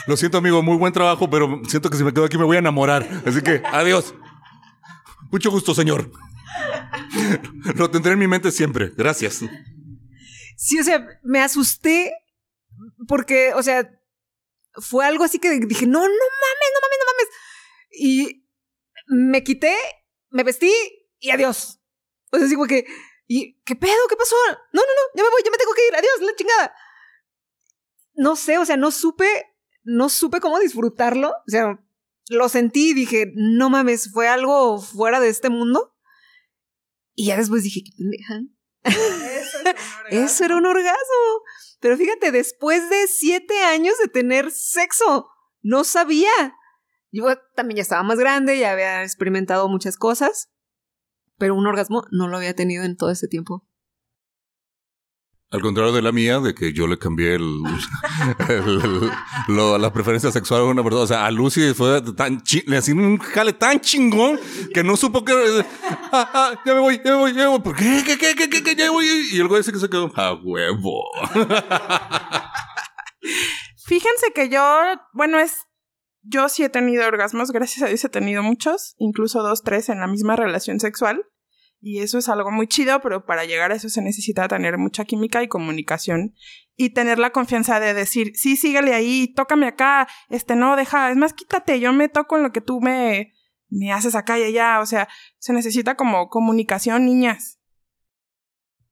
Speaker 1: Lo siento, amigo, muy buen trabajo, pero siento que si me quedo aquí me voy a enamorar. Así que, adiós. Mucho gusto, señor. Lo tendré en mi mente siempre. Gracias.
Speaker 3: Sí, o sea, me asusté porque, o sea, fue algo así que dije, no, no mames, no mames, no mames. Y me quité, me vestí y adiós. O sea, así como que, ¿y qué pedo? ¿Qué pasó? No, no, no, ya me voy, ya me tengo que ir, adiós, la chingada. No sé, o sea, no supe, no supe cómo disfrutarlo. O sea, lo sentí y dije, no mames, fue algo fuera de este mundo. Y ya después dije, qué pendeja. [laughs] Eso era un orgasmo. Pero fíjate, después de siete años de tener sexo, no sabía. Yo también ya estaba más grande, ya había experimentado muchas cosas, pero un orgasmo no lo había tenido en todo ese tiempo.
Speaker 1: Al contrario de la mía, de que yo le cambié [laughs] el, el- lo- la preferencia sexual a una persona. O sea, a Lucy fue tan le hacían un jale tan chingón que no supo que. Ah, ah, ya me voy, ya me voy, ya me voy. ¿Por qué? ¿Qué, qué, qué, qué, qué? Ya me voy. Y el güey ese que se quedó. A huevo. [laughs]
Speaker 2: Fíjense que yo, bueno, es. Yo sí he tenido orgasmos, gracias a Dios he tenido muchos, incluso dos, tres en la misma relación sexual. Y eso es algo muy chido, pero para llegar a eso se necesita tener mucha química y comunicación y tener la confianza de decir, sí, síguele ahí, tócame acá, este, no, deja, es más, quítate, yo me toco en lo que tú me, me haces acá y allá. O sea, se necesita como comunicación, niñas.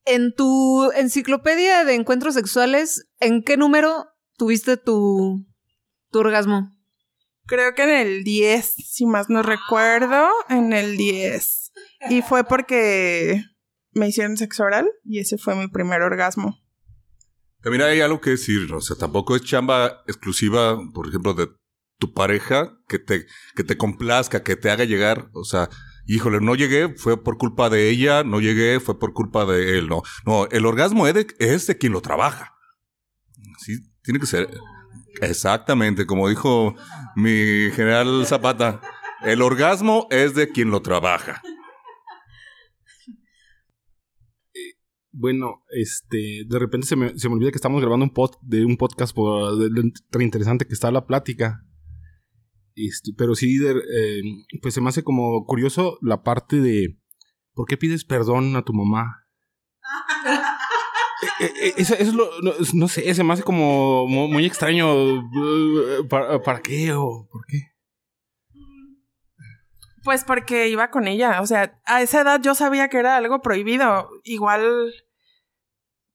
Speaker 3: En tu enciclopedia de encuentros sexuales, ¿en qué número tuviste tu, tu orgasmo?
Speaker 2: Creo que en el 10, si más no recuerdo, en el 10. Y fue porque me hicieron sexo oral y ese fue mi primer orgasmo.
Speaker 1: También hay algo que decir. O sea, tampoco es chamba exclusiva, por ejemplo, de tu pareja que te, que te complazca, que te haga llegar. O sea, híjole, no llegué, fue por culpa de ella, no llegué, fue por culpa de él. No, no, el orgasmo es de, es de quien lo trabaja. Sí, tiene que ser. Exactamente, como dijo mi general Zapata, el orgasmo es de quien lo trabaja.
Speaker 4: Bueno, este, de repente se me, se me olvida que estamos grabando un pod, de un podcast por, de- de- tan interesante que está la plática. Este, pero sí, de- eh, pues se me hace como curioso la parte de ¿por qué pides perdón a tu mamá? [laughs] Eh, eh, eso, eso es lo, no, no sé, se me hace como mu- muy, extraño. ¿Para, ¿Para qué o por qué?
Speaker 2: Pues porque iba con ella. O sea, a esa edad yo sabía que era algo prohibido. Igual,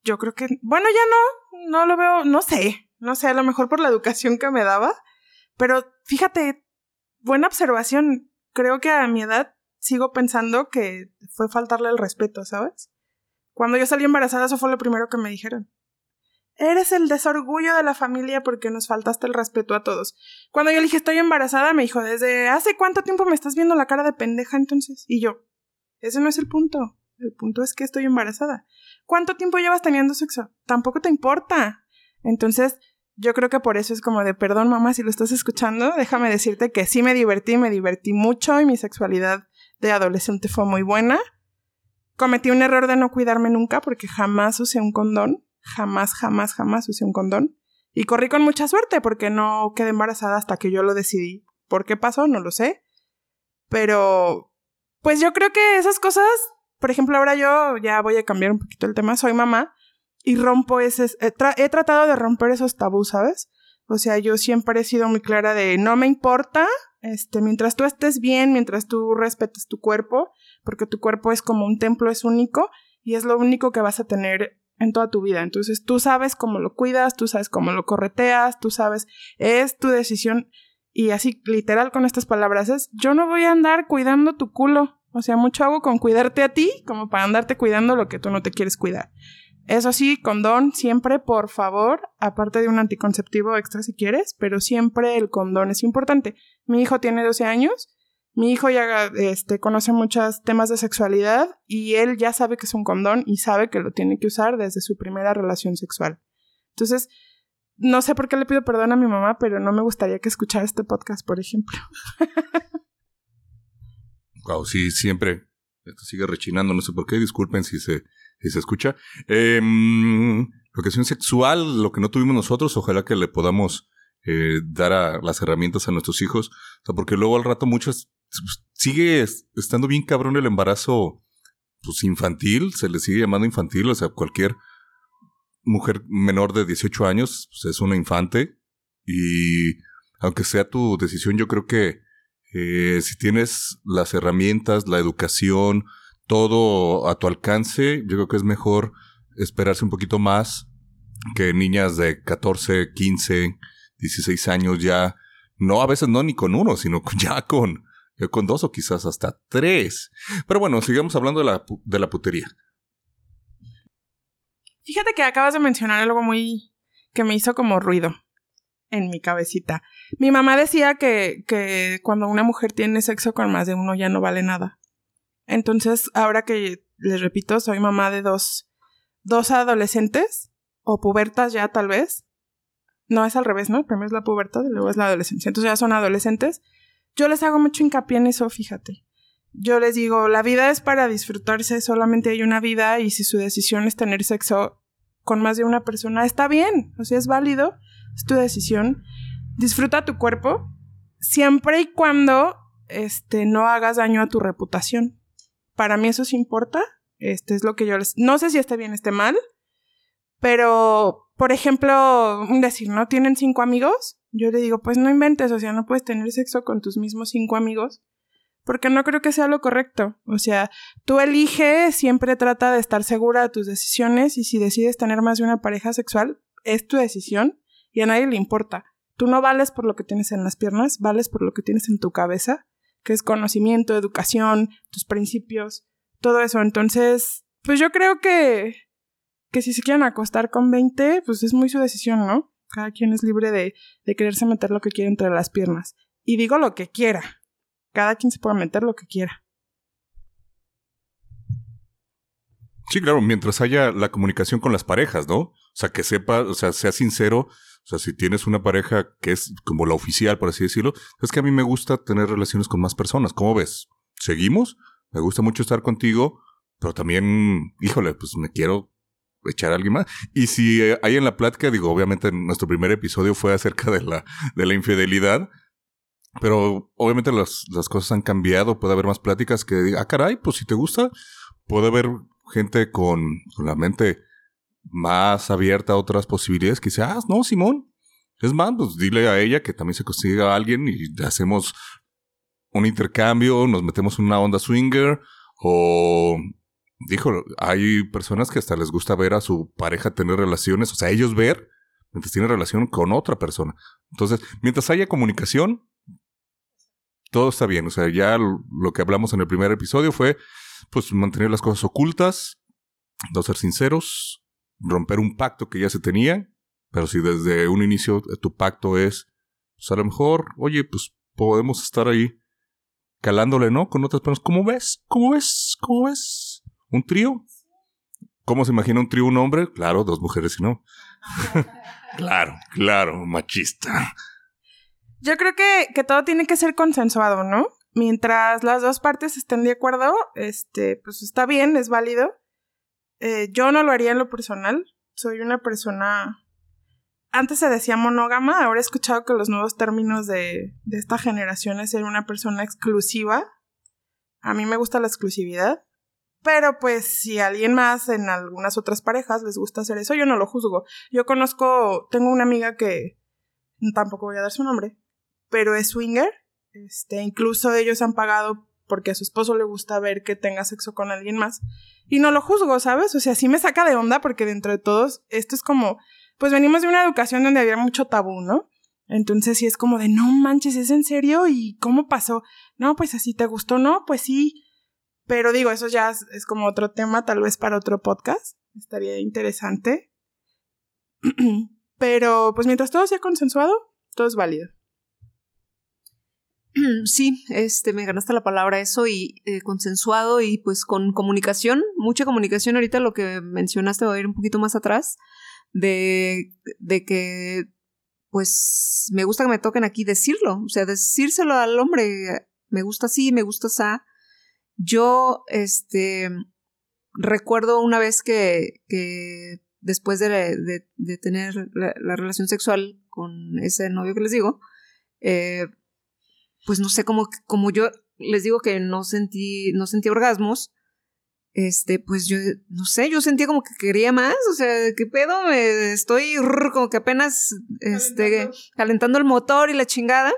Speaker 2: yo creo que, bueno, ya no, no lo veo, no sé, no sé, a lo mejor por la educación que me daba. Pero fíjate, buena observación. Creo que a mi edad sigo pensando que fue faltarle el respeto, ¿sabes? Cuando yo salí embarazada, eso fue lo primero que me dijeron. Eres el desorgullo de la familia porque nos faltaste el respeto a todos. Cuando yo le dije estoy embarazada, me dijo, ¿desde hace cuánto tiempo me estás viendo la cara de pendeja entonces? Y yo, ese no es el punto. El punto es que estoy embarazada. ¿Cuánto tiempo llevas teniendo sexo? Tampoco te importa. Entonces, yo creo que por eso es como de, perdón mamá, si lo estás escuchando, déjame decirte que sí me divertí, me divertí mucho y mi sexualidad de adolescente fue muy buena. Cometí un error de no cuidarme nunca porque jamás usé un condón. Jamás, jamás, jamás usé un condón. Y corrí con mucha suerte porque no quedé embarazada hasta que yo lo decidí. ¿Por qué pasó? No lo sé. Pero, pues yo creo que esas cosas, por ejemplo, ahora yo ya voy a cambiar un poquito el tema, soy mamá y rompo ese, he, tra- he tratado de romper esos tabús, ¿sabes? O sea, yo siempre he sido muy clara de no me importa, este, mientras tú estés bien, mientras tú respetes tu cuerpo, porque tu cuerpo es como un templo, es único y es lo único que vas a tener en toda tu vida. Entonces tú sabes cómo lo cuidas, tú sabes cómo lo correteas, tú sabes, es tu decisión. Y así, literal, con estas palabras es, yo no voy a andar cuidando tu culo. O sea, mucho hago con cuidarte a ti, como para andarte cuidando lo que tú no te quieres cuidar. Eso sí, condón, siempre, por favor, aparte de un anticonceptivo extra si quieres, pero siempre el condón es importante. Mi hijo tiene 12 años, mi hijo ya este, conoce muchos temas de sexualidad y él ya sabe que es un condón y sabe que lo tiene que usar desde su primera relación sexual. Entonces, no sé por qué le pido perdón a mi mamá, pero no me gustaría que escuchara este podcast, por ejemplo. [laughs]
Speaker 1: Wow, sí, siempre. Esto sigue rechinando, no sé por qué, disculpen si se, si se escucha. Eh, sexual, lo que no tuvimos nosotros, ojalá que le podamos eh, dar a, las herramientas a nuestros hijos. O sea, porque luego al rato muchos sigue estando bien cabrón el embarazo pues infantil, se le sigue llamando infantil, o sea, cualquier mujer menor de 18 años pues, es una infante y aunque sea tu decisión, yo creo que eh, si tienes las herramientas, la educación, todo a tu alcance, yo creo que es mejor esperarse un poquito más que niñas de 14, 15, 16 años ya, no a veces no ni con uno, sino [laughs] ya con, con dos o quizás hasta tres. Pero bueno, sigamos hablando de la, de la putería.
Speaker 2: Fíjate que acabas de mencionar algo muy que me hizo como ruido en mi cabecita. Mi mamá decía que, que cuando una mujer tiene sexo con más de uno ya no vale nada. Entonces, ahora que les repito, soy mamá de dos, dos adolescentes, o pubertas ya tal vez. No es al revés, ¿no? Primero es la pubertad y luego es la adolescencia. Entonces ya son adolescentes. Yo les hago mucho hincapié en eso, fíjate. Yo les digo, la vida es para disfrutarse, solamente hay una vida y si su decisión es tener sexo con más de una persona, está bien, o sea, es válido, es tu decisión. Disfruta tu cuerpo siempre y cuando este no hagas daño a tu reputación. Para mí eso sí importa. Este es lo que yo les no sé si esté bien, esté mal, pero por ejemplo, decir, ¿no? ¿Tienen cinco amigos? Yo le digo, pues no inventes, o sea, no puedes tener sexo con tus mismos cinco amigos, porque no creo que sea lo correcto. O sea, tú eliges, siempre trata de estar segura de tus decisiones y si decides tener más de una pareja sexual, es tu decisión y a nadie le importa. Tú no vales por lo que tienes en las piernas, vales por lo que tienes en tu cabeza, que es conocimiento, educación, tus principios, todo eso. Entonces, pues yo creo que, que si se quieren acostar con 20, pues es muy su decisión, ¿no? Cada quien es libre de, de quererse meter lo que quiere entre las piernas. Y digo lo que quiera. Cada quien se puede meter lo que quiera.
Speaker 1: Sí, claro, mientras haya la comunicación con las parejas, ¿no? O sea, que sepa, o sea, sea sincero. O sea, si tienes una pareja que es como la oficial, por así decirlo, es que a mí me gusta tener relaciones con más personas. ¿Cómo ves? ¿Seguimos? Me gusta mucho estar contigo, pero también, híjole, pues me quiero echar a alguien más. Y si hay en la plática, digo, obviamente nuestro primer episodio fue acerca de la, de la infidelidad, pero obviamente las, las cosas han cambiado, puede haber más pláticas que, ah, caray, pues si te gusta, puede haber gente con, con la mente más abierta a otras posibilidades que dice, ah, no, Simón. Es más, pues dile a ella que también se consiga a alguien y hacemos un intercambio, nos metemos en una onda swinger o dijo, hay personas que hasta les gusta ver a su pareja tener relaciones, o sea, ellos ver mientras tiene relación con otra persona. Entonces, mientras haya comunicación, todo está bien. O sea, ya lo que hablamos en el primer episodio fue, pues, mantener las cosas ocultas, no ser sinceros, romper un pacto que ya se tenía, pero si desde un inicio tu pacto es, pues, a lo mejor, oye, pues, podemos estar ahí calándole, ¿no? Con otras personas. ¿Cómo ves? ¿Cómo ves? ¿Cómo ves? ¿Un trío? ¿Cómo se imagina un trío un hombre? Claro, dos mujeres y no. [laughs] claro, claro, machista.
Speaker 2: Yo creo que, que todo tiene que ser consensuado, ¿no? Mientras las dos partes estén de acuerdo, este, pues está bien, es válido. Eh, yo no lo haría en lo personal. Soy una persona. Antes se decía monógama, ahora he escuchado que los nuevos términos de, de esta generación es ser una persona exclusiva. A mí me gusta la exclusividad. Pero pues si alguien más en algunas otras parejas les gusta hacer eso, yo no lo juzgo. Yo conozco, tengo una amiga que tampoco voy a dar su nombre, pero es swinger. Este, incluso ellos han pagado porque a su esposo le gusta ver que tenga sexo con alguien más. Y no lo juzgo, ¿sabes? O sea, sí me saca de onda porque dentro de todos, esto es como, pues venimos de una educación donde había mucho tabú, ¿no? Entonces sí es como de, no manches, ¿es en serio? ¿Y cómo pasó? No, pues así te gustó, ¿no? Pues sí. Pero digo, eso ya es, como otro tema, tal vez para otro podcast. Estaría interesante. [clears throat] Pero pues mientras todo sea consensuado, todo es válido. [clears throat]
Speaker 3: Sí, este, me ganaste la palabra eso y eh, consensuado y pues con comunicación, mucha comunicación. Ahorita lo que mencionaste va a ir un poquito más atrás de, de que pues me gusta que me toquen aquí decirlo, o sea, decírselo al hombre, me gusta así, me gusta así Yo, este, recuerdo una vez que, que después de, de, de tener la, la, relación sexual con ese novio que les digo, eh, pues no sé, como, como yo les digo que no sentí, no sentí orgasmos, este, pues yo, no sé, yo sentía como que quería más, o sea, ¿qué pedo? Me estoy como que apenas, este, calentando. calentando el motor y la chingada.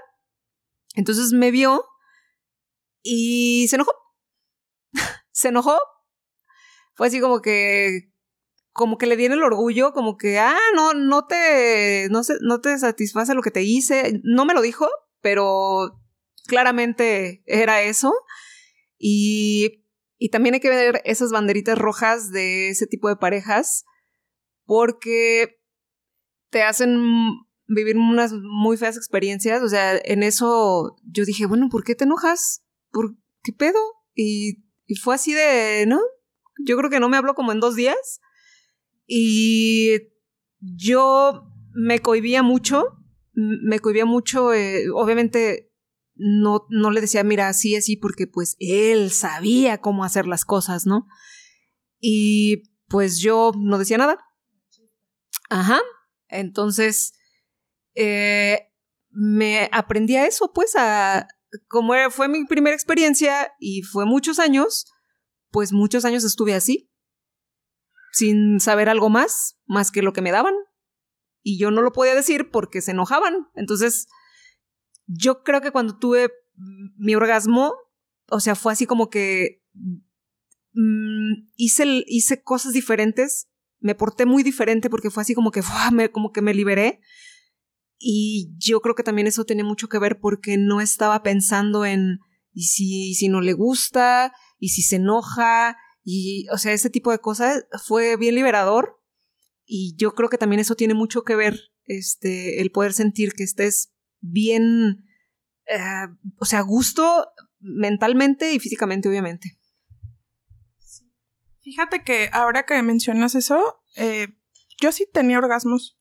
Speaker 3: Entonces me vio y se enojó. [laughs] se enojó. Fue así como que, como que le viene el orgullo, como que, ah, no, no te, no, se, no te satisface lo que te hice. No me lo dijo, pero claramente era eso. Y y también hay que ver esas banderitas rojas de ese tipo de parejas porque te hacen vivir unas muy feas experiencias. O sea, en eso yo dije, bueno, ¿por qué te enojas? ¿Por qué pedo? Y, y fue así de, ¿no? Yo creo que no me habló como en dos días. Y yo me cohibía mucho, me cohibía mucho, eh, obviamente no, no le decía, mira, así, así, porque pues él sabía cómo hacer las cosas, ¿no? Y pues yo no decía nada. Ajá. Entonces, eh, me aprendí a eso, pues, a, como fue mi primera experiencia y fue muchos años, pues muchos años estuve así, sin saber algo más, más que lo que me daban. Y yo no lo podía decir porque se enojaban. Entonces, yo creo que cuando tuve mi orgasmo, o sea, fue así como que mmm, hice, hice cosas diferentes, me porté muy diferente porque fue así como que, me, como que me liberé. Y yo creo que también eso tiene mucho que ver porque no estaba pensando en y si, si no le gusta, y si se enoja, y o sea, ese tipo de cosas fue bien liberador. Y yo creo que también eso tiene mucho que ver, este, el poder sentir que estés bien, eh, o sea, gusto mentalmente y físicamente, obviamente.
Speaker 2: Fíjate que ahora que mencionas eso, eh, yo sí tenía orgasmos.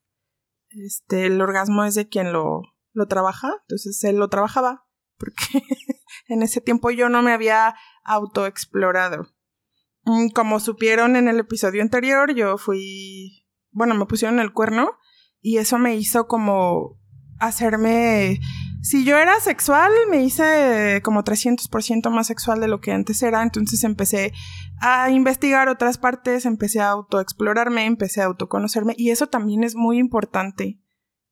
Speaker 2: Este, el orgasmo es de quien lo, lo trabaja, entonces él lo trabajaba, porque [laughs] en ese tiempo yo no me había autoexplorado. Mm, como supieron en el episodio anterior, yo fui, bueno, me pusieron el cuerno y eso me hizo como hacerme... Si yo era sexual, me hice como 300% más sexual de lo que antes era, entonces empecé a investigar otras partes, empecé a autoexplorarme, empecé a autoconocerme y eso también es muy importante,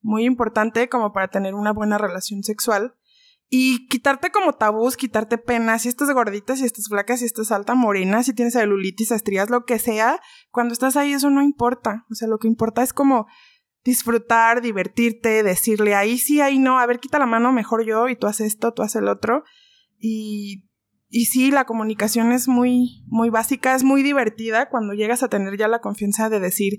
Speaker 2: muy importante como para tener una buena relación sexual y quitarte como tabús, quitarte penas, si estás gordita, si estás flaca, si estás alta, morena, si tienes celulitis, estrías, lo que sea, cuando estás ahí eso no importa, o sea, lo que importa es como disfrutar, divertirte, decirle ahí sí, ahí no, a ver, quita la mano, mejor yo, y tú haces esto, tú haces el otro. Y, y sí, la comunicación es muy, muy básica, es muy divertida cuando llegas a tener ya la confianza de decir,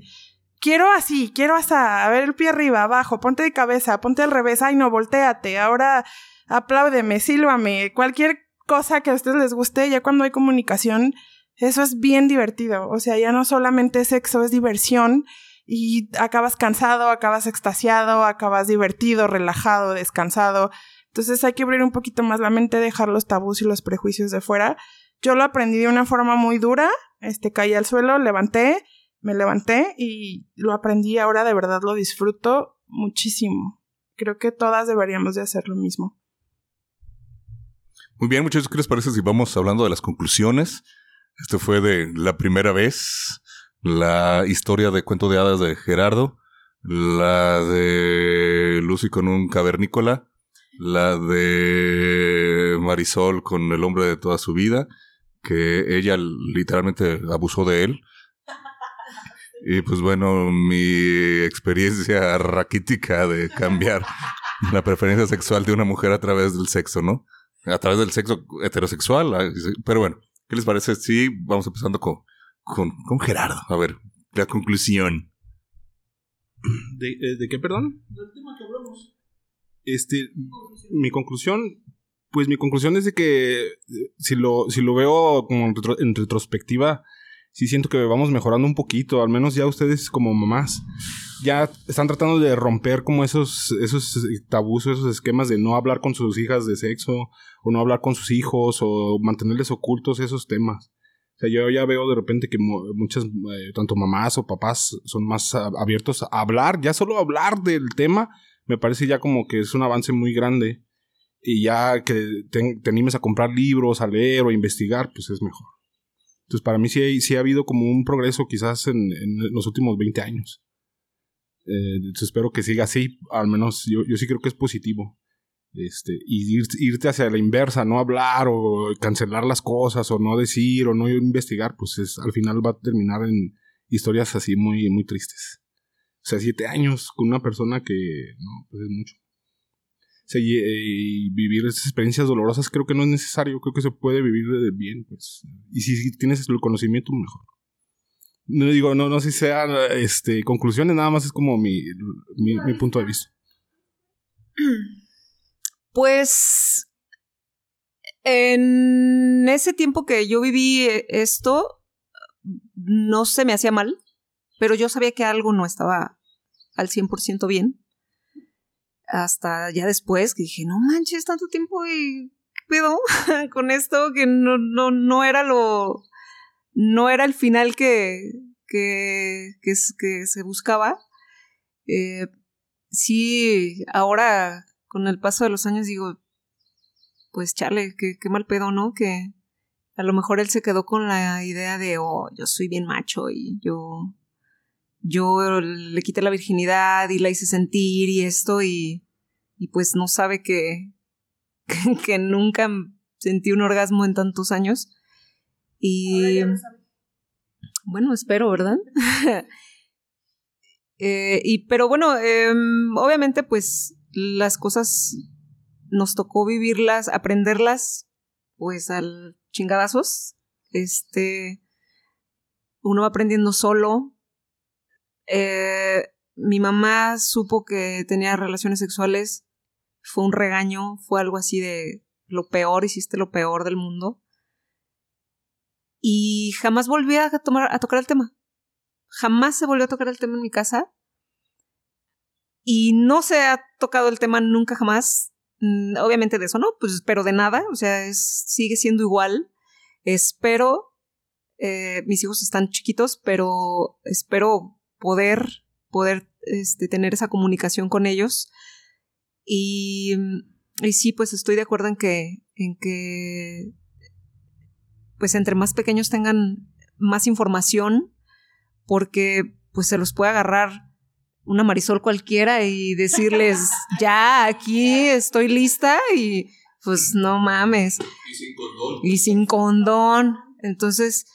Speaker 2: quiero así, quiero así, a ver el pie arriba, abajo, ponte de cabeza, ponte al revés, ay no, volteate, ahora apláudeme, sílvame, cualquier cosa que a ustedes les guste, ya cuando hay comunicación, eso es bien divertido. O sea, ya no solamente sexo, es diversión y acabas cansado, acabas extasiado, acabas divertido, relajado, descansado. Entonces hay que abrir un poquito más la mente, dejar los tabús y los prejuicios de fuera. Yo lo aprendí de una forma muy dura, este caí al suelo, levanté, me levanté y lo aprendí ahora de verdad lo disfruto muchísimo. Creo que todas deberíamos de hacer lo mismo.
Speaker 1: Muy bien, muchachos, ¿qué les parece si vamos hablando de las conclusiones? Esto fue de la primera vez la historia de cuento de hadas de Gerardo, la de Lucy con un cavernícola, la de Marisol con el hombre de toda su vida, que ella literalmente abusó de él. Y pues bueno, mi experiencia raquítica de cambiar la preferencia sexual de una mujer a través del sexo, ¿no? A través del sexo heterosexual. Pero bueno, ¿qué les parece? Sí, vamos empezando con, con, con Gerardo. A ver, la conclusión.
Speaker 4: ¿De, eh, ¿De, qué, perdón?
Speaker 5: Del tema que hablamos.
Speaker 4: Este, mi conclusión, pues mi conclusión es de que eh, si lo, si lo veo como en, retro, en retrospectiva, sí siento que vamos mejorando un poquito, al menos ya ustedes como mamás ya están tratando de romper como esos esos tabús, esos esquemas de no hablar con sus hijas de sexo o no hablar con sus hijos o mantenerles ocultos esos temas. Sea, yo ya veo de repente que muchas, eh, tanto mamás o papás, son más abiertos a hablar, ya solo hablar del tema, me parece ya como que es un avance muy grande. Y ya que te, animes a comprar libros, a leer o a investigar, pues es mejor. Entonces, para mí sí, sí ha habido como un progreso quizás en, los últimos 20 años. Eh, espero que siga así, al menos yo, yo sí creo que es positivo. Este, y irte hacia la inversa, no hablar o cancelar las cosas o no decir o no investigar, pues es, al final va a terminar en historias así muy, muy tristes. O sea, siete años con una persona que, no, pues es mucho. O sea, y, vivir esas experiencias dolorosas creo que no es necesario, creo que se puede vivir bien, pues. Y si, tienes el conocimiento, mejor. No digo, no, no sé si sean este, conclusiones, nada más es como mi, mi, mi punto de vista. [clears throat]
Speaker 3: Pues en ese tiempo que yo viví esto, no se me hacía mal, pero yo sabía que algo no estaba al 100% bien. Hasta ya después que dije, no manches, tanto tiempo y ¿qué pedo [laughs] con esto? Que no, no, no era lo... No era el final que, que, que, que se buscaba. Eh, sí, ahora con el paso de los años digo, pues chale, qué, qué mal pedo, ¿no? Que a lo mejor él se quedó con la idea de, oh, yo soy bien macho y yo, yo le quité la virginidad y la hice sentir y esto y, y pues no sabe que, [laughs] que, nunca sentí un orgasmo en tantos años. Y bueno, espero, ¿verdad? [laughs] eh, y pero bueno, eh, obviamente pues las cosas nos tocó vivirlas, aprenderlas, pues al chingadazos. Este, uno va aprendiendo solo. Eh, mi mamá supo que tenía relaciones sexuales, fue un regaño, fue algo así de lo peor, hiciste lo peor del mundo. Y jamás volví a, tomar, a tocar el tema. Jamás se volvió a tocar el tema en mi casa. Y no se ha tocado el tema nunca jamás. Mm, obviamente de eso no, pues pero de nada. O sea, es, sigue siendo igual. Espero. Eh, mis hijos están chiquitos, pero espero poder, poder este, tener esa comunicación con ellos. Y, y sí, pues estoy de acuerdo en que, en que pues entre más pequeños tengan más información, porque pues se los puede agarrar una Marisol cualquiera y decirles, [laughs] ya, aquí estoy lista y pues no mames. Y sin condón. Y sin condón. Entonces,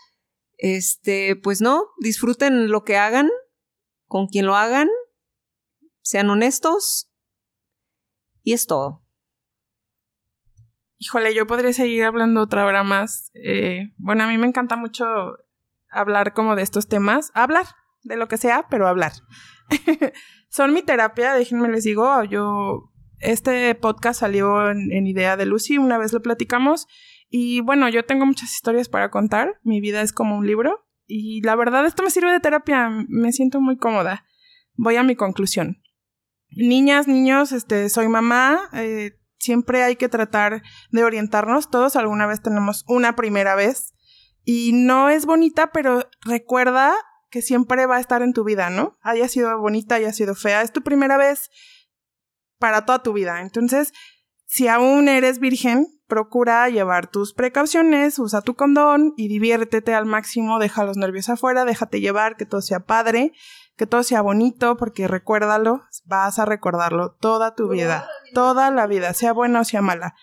Speaker 3: este, pues no, disfruten lo que hagan, con quien lo hagan, sean honestos y es todo.
Speaker 2: Híjole, yo podría seguir hablando otra hora más. Eh, bueno, a mí me encanta mucho hablar como de estos temas. Hablar de lo que sea, pero hablar. [laughs] son mi terapia, déjenme les digo, yo, este podcast salió en, idea de Lucy, una vez lo platicamos, y bueno, yo tengo muchas historias para contar, mi vida es como un libro, y la verdad esto me sirve de terapia, me siento muy cómoda. Voy a mi conclusión. Niñas, niños, este, soy mamá, eh, siempre hay que tratar de orientarnos, todos alguna vez tenemos una primera vez, y no es bonita, pero recuerda que siempre va a estar en tu vida, ¿no? Haya sido bonita, haya sido fea, es tu primera vez para toda tu vida. Entonces, si aún eres virgen, procura llevar tus precauciones, usa tu condón y diviértete al máximo, deja los nervios afuera, déjate llevar, que todo sea padre, que todo sea bonito, porque recuérdalo, vas a recordarlo toda tu vida, toda la vida, sea buena o sea mala.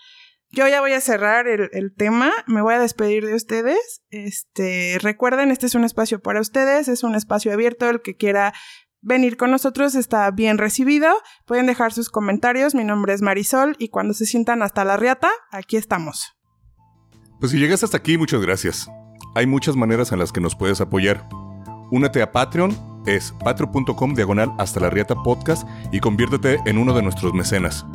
Speaker 2: Yo ya voy a cerrar el, tema, me voy a despedir de ustedes. Este, recuerden, este es un espacio para ustedes, es un espacio abierto, el que quiera venir con nosotros está bien recibido. Pueden dejar sus comentarios, mi nombre es Marisol y cuando se sientan hasta la riata, aquí estamos.
Speaker 1: Pues si llegas hasta aquí, muchas gracias. Hay muchas maneras en las que nos puedes apoyar. Únete a Patreon, es patreon.com diagonal hasta la riata podcast y conviértete en uno de nuestros mecenas.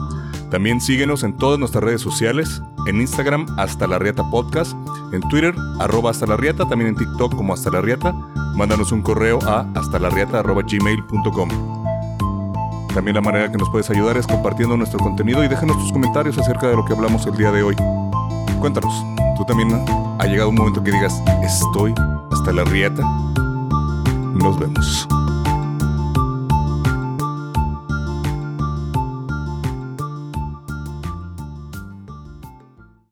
Speaker 1: También síguenos en todas nuestras redes sociales, en Instagram hasta la Riata Podcast, en Twitter arroba hasta la Riata, también en TikTok como hasta la Riata. Mándanos un correo a hasta la Riata gmail.com. También la manera que nos puedes ayudar es compartiendo nuestro contenido y déjanos tus comentarios acerca de lo que hablamos el día de hoy. Cuéntanos, ¿tú también ha llegado un momento que digas, estoy hasta la rieta? Nos vemos.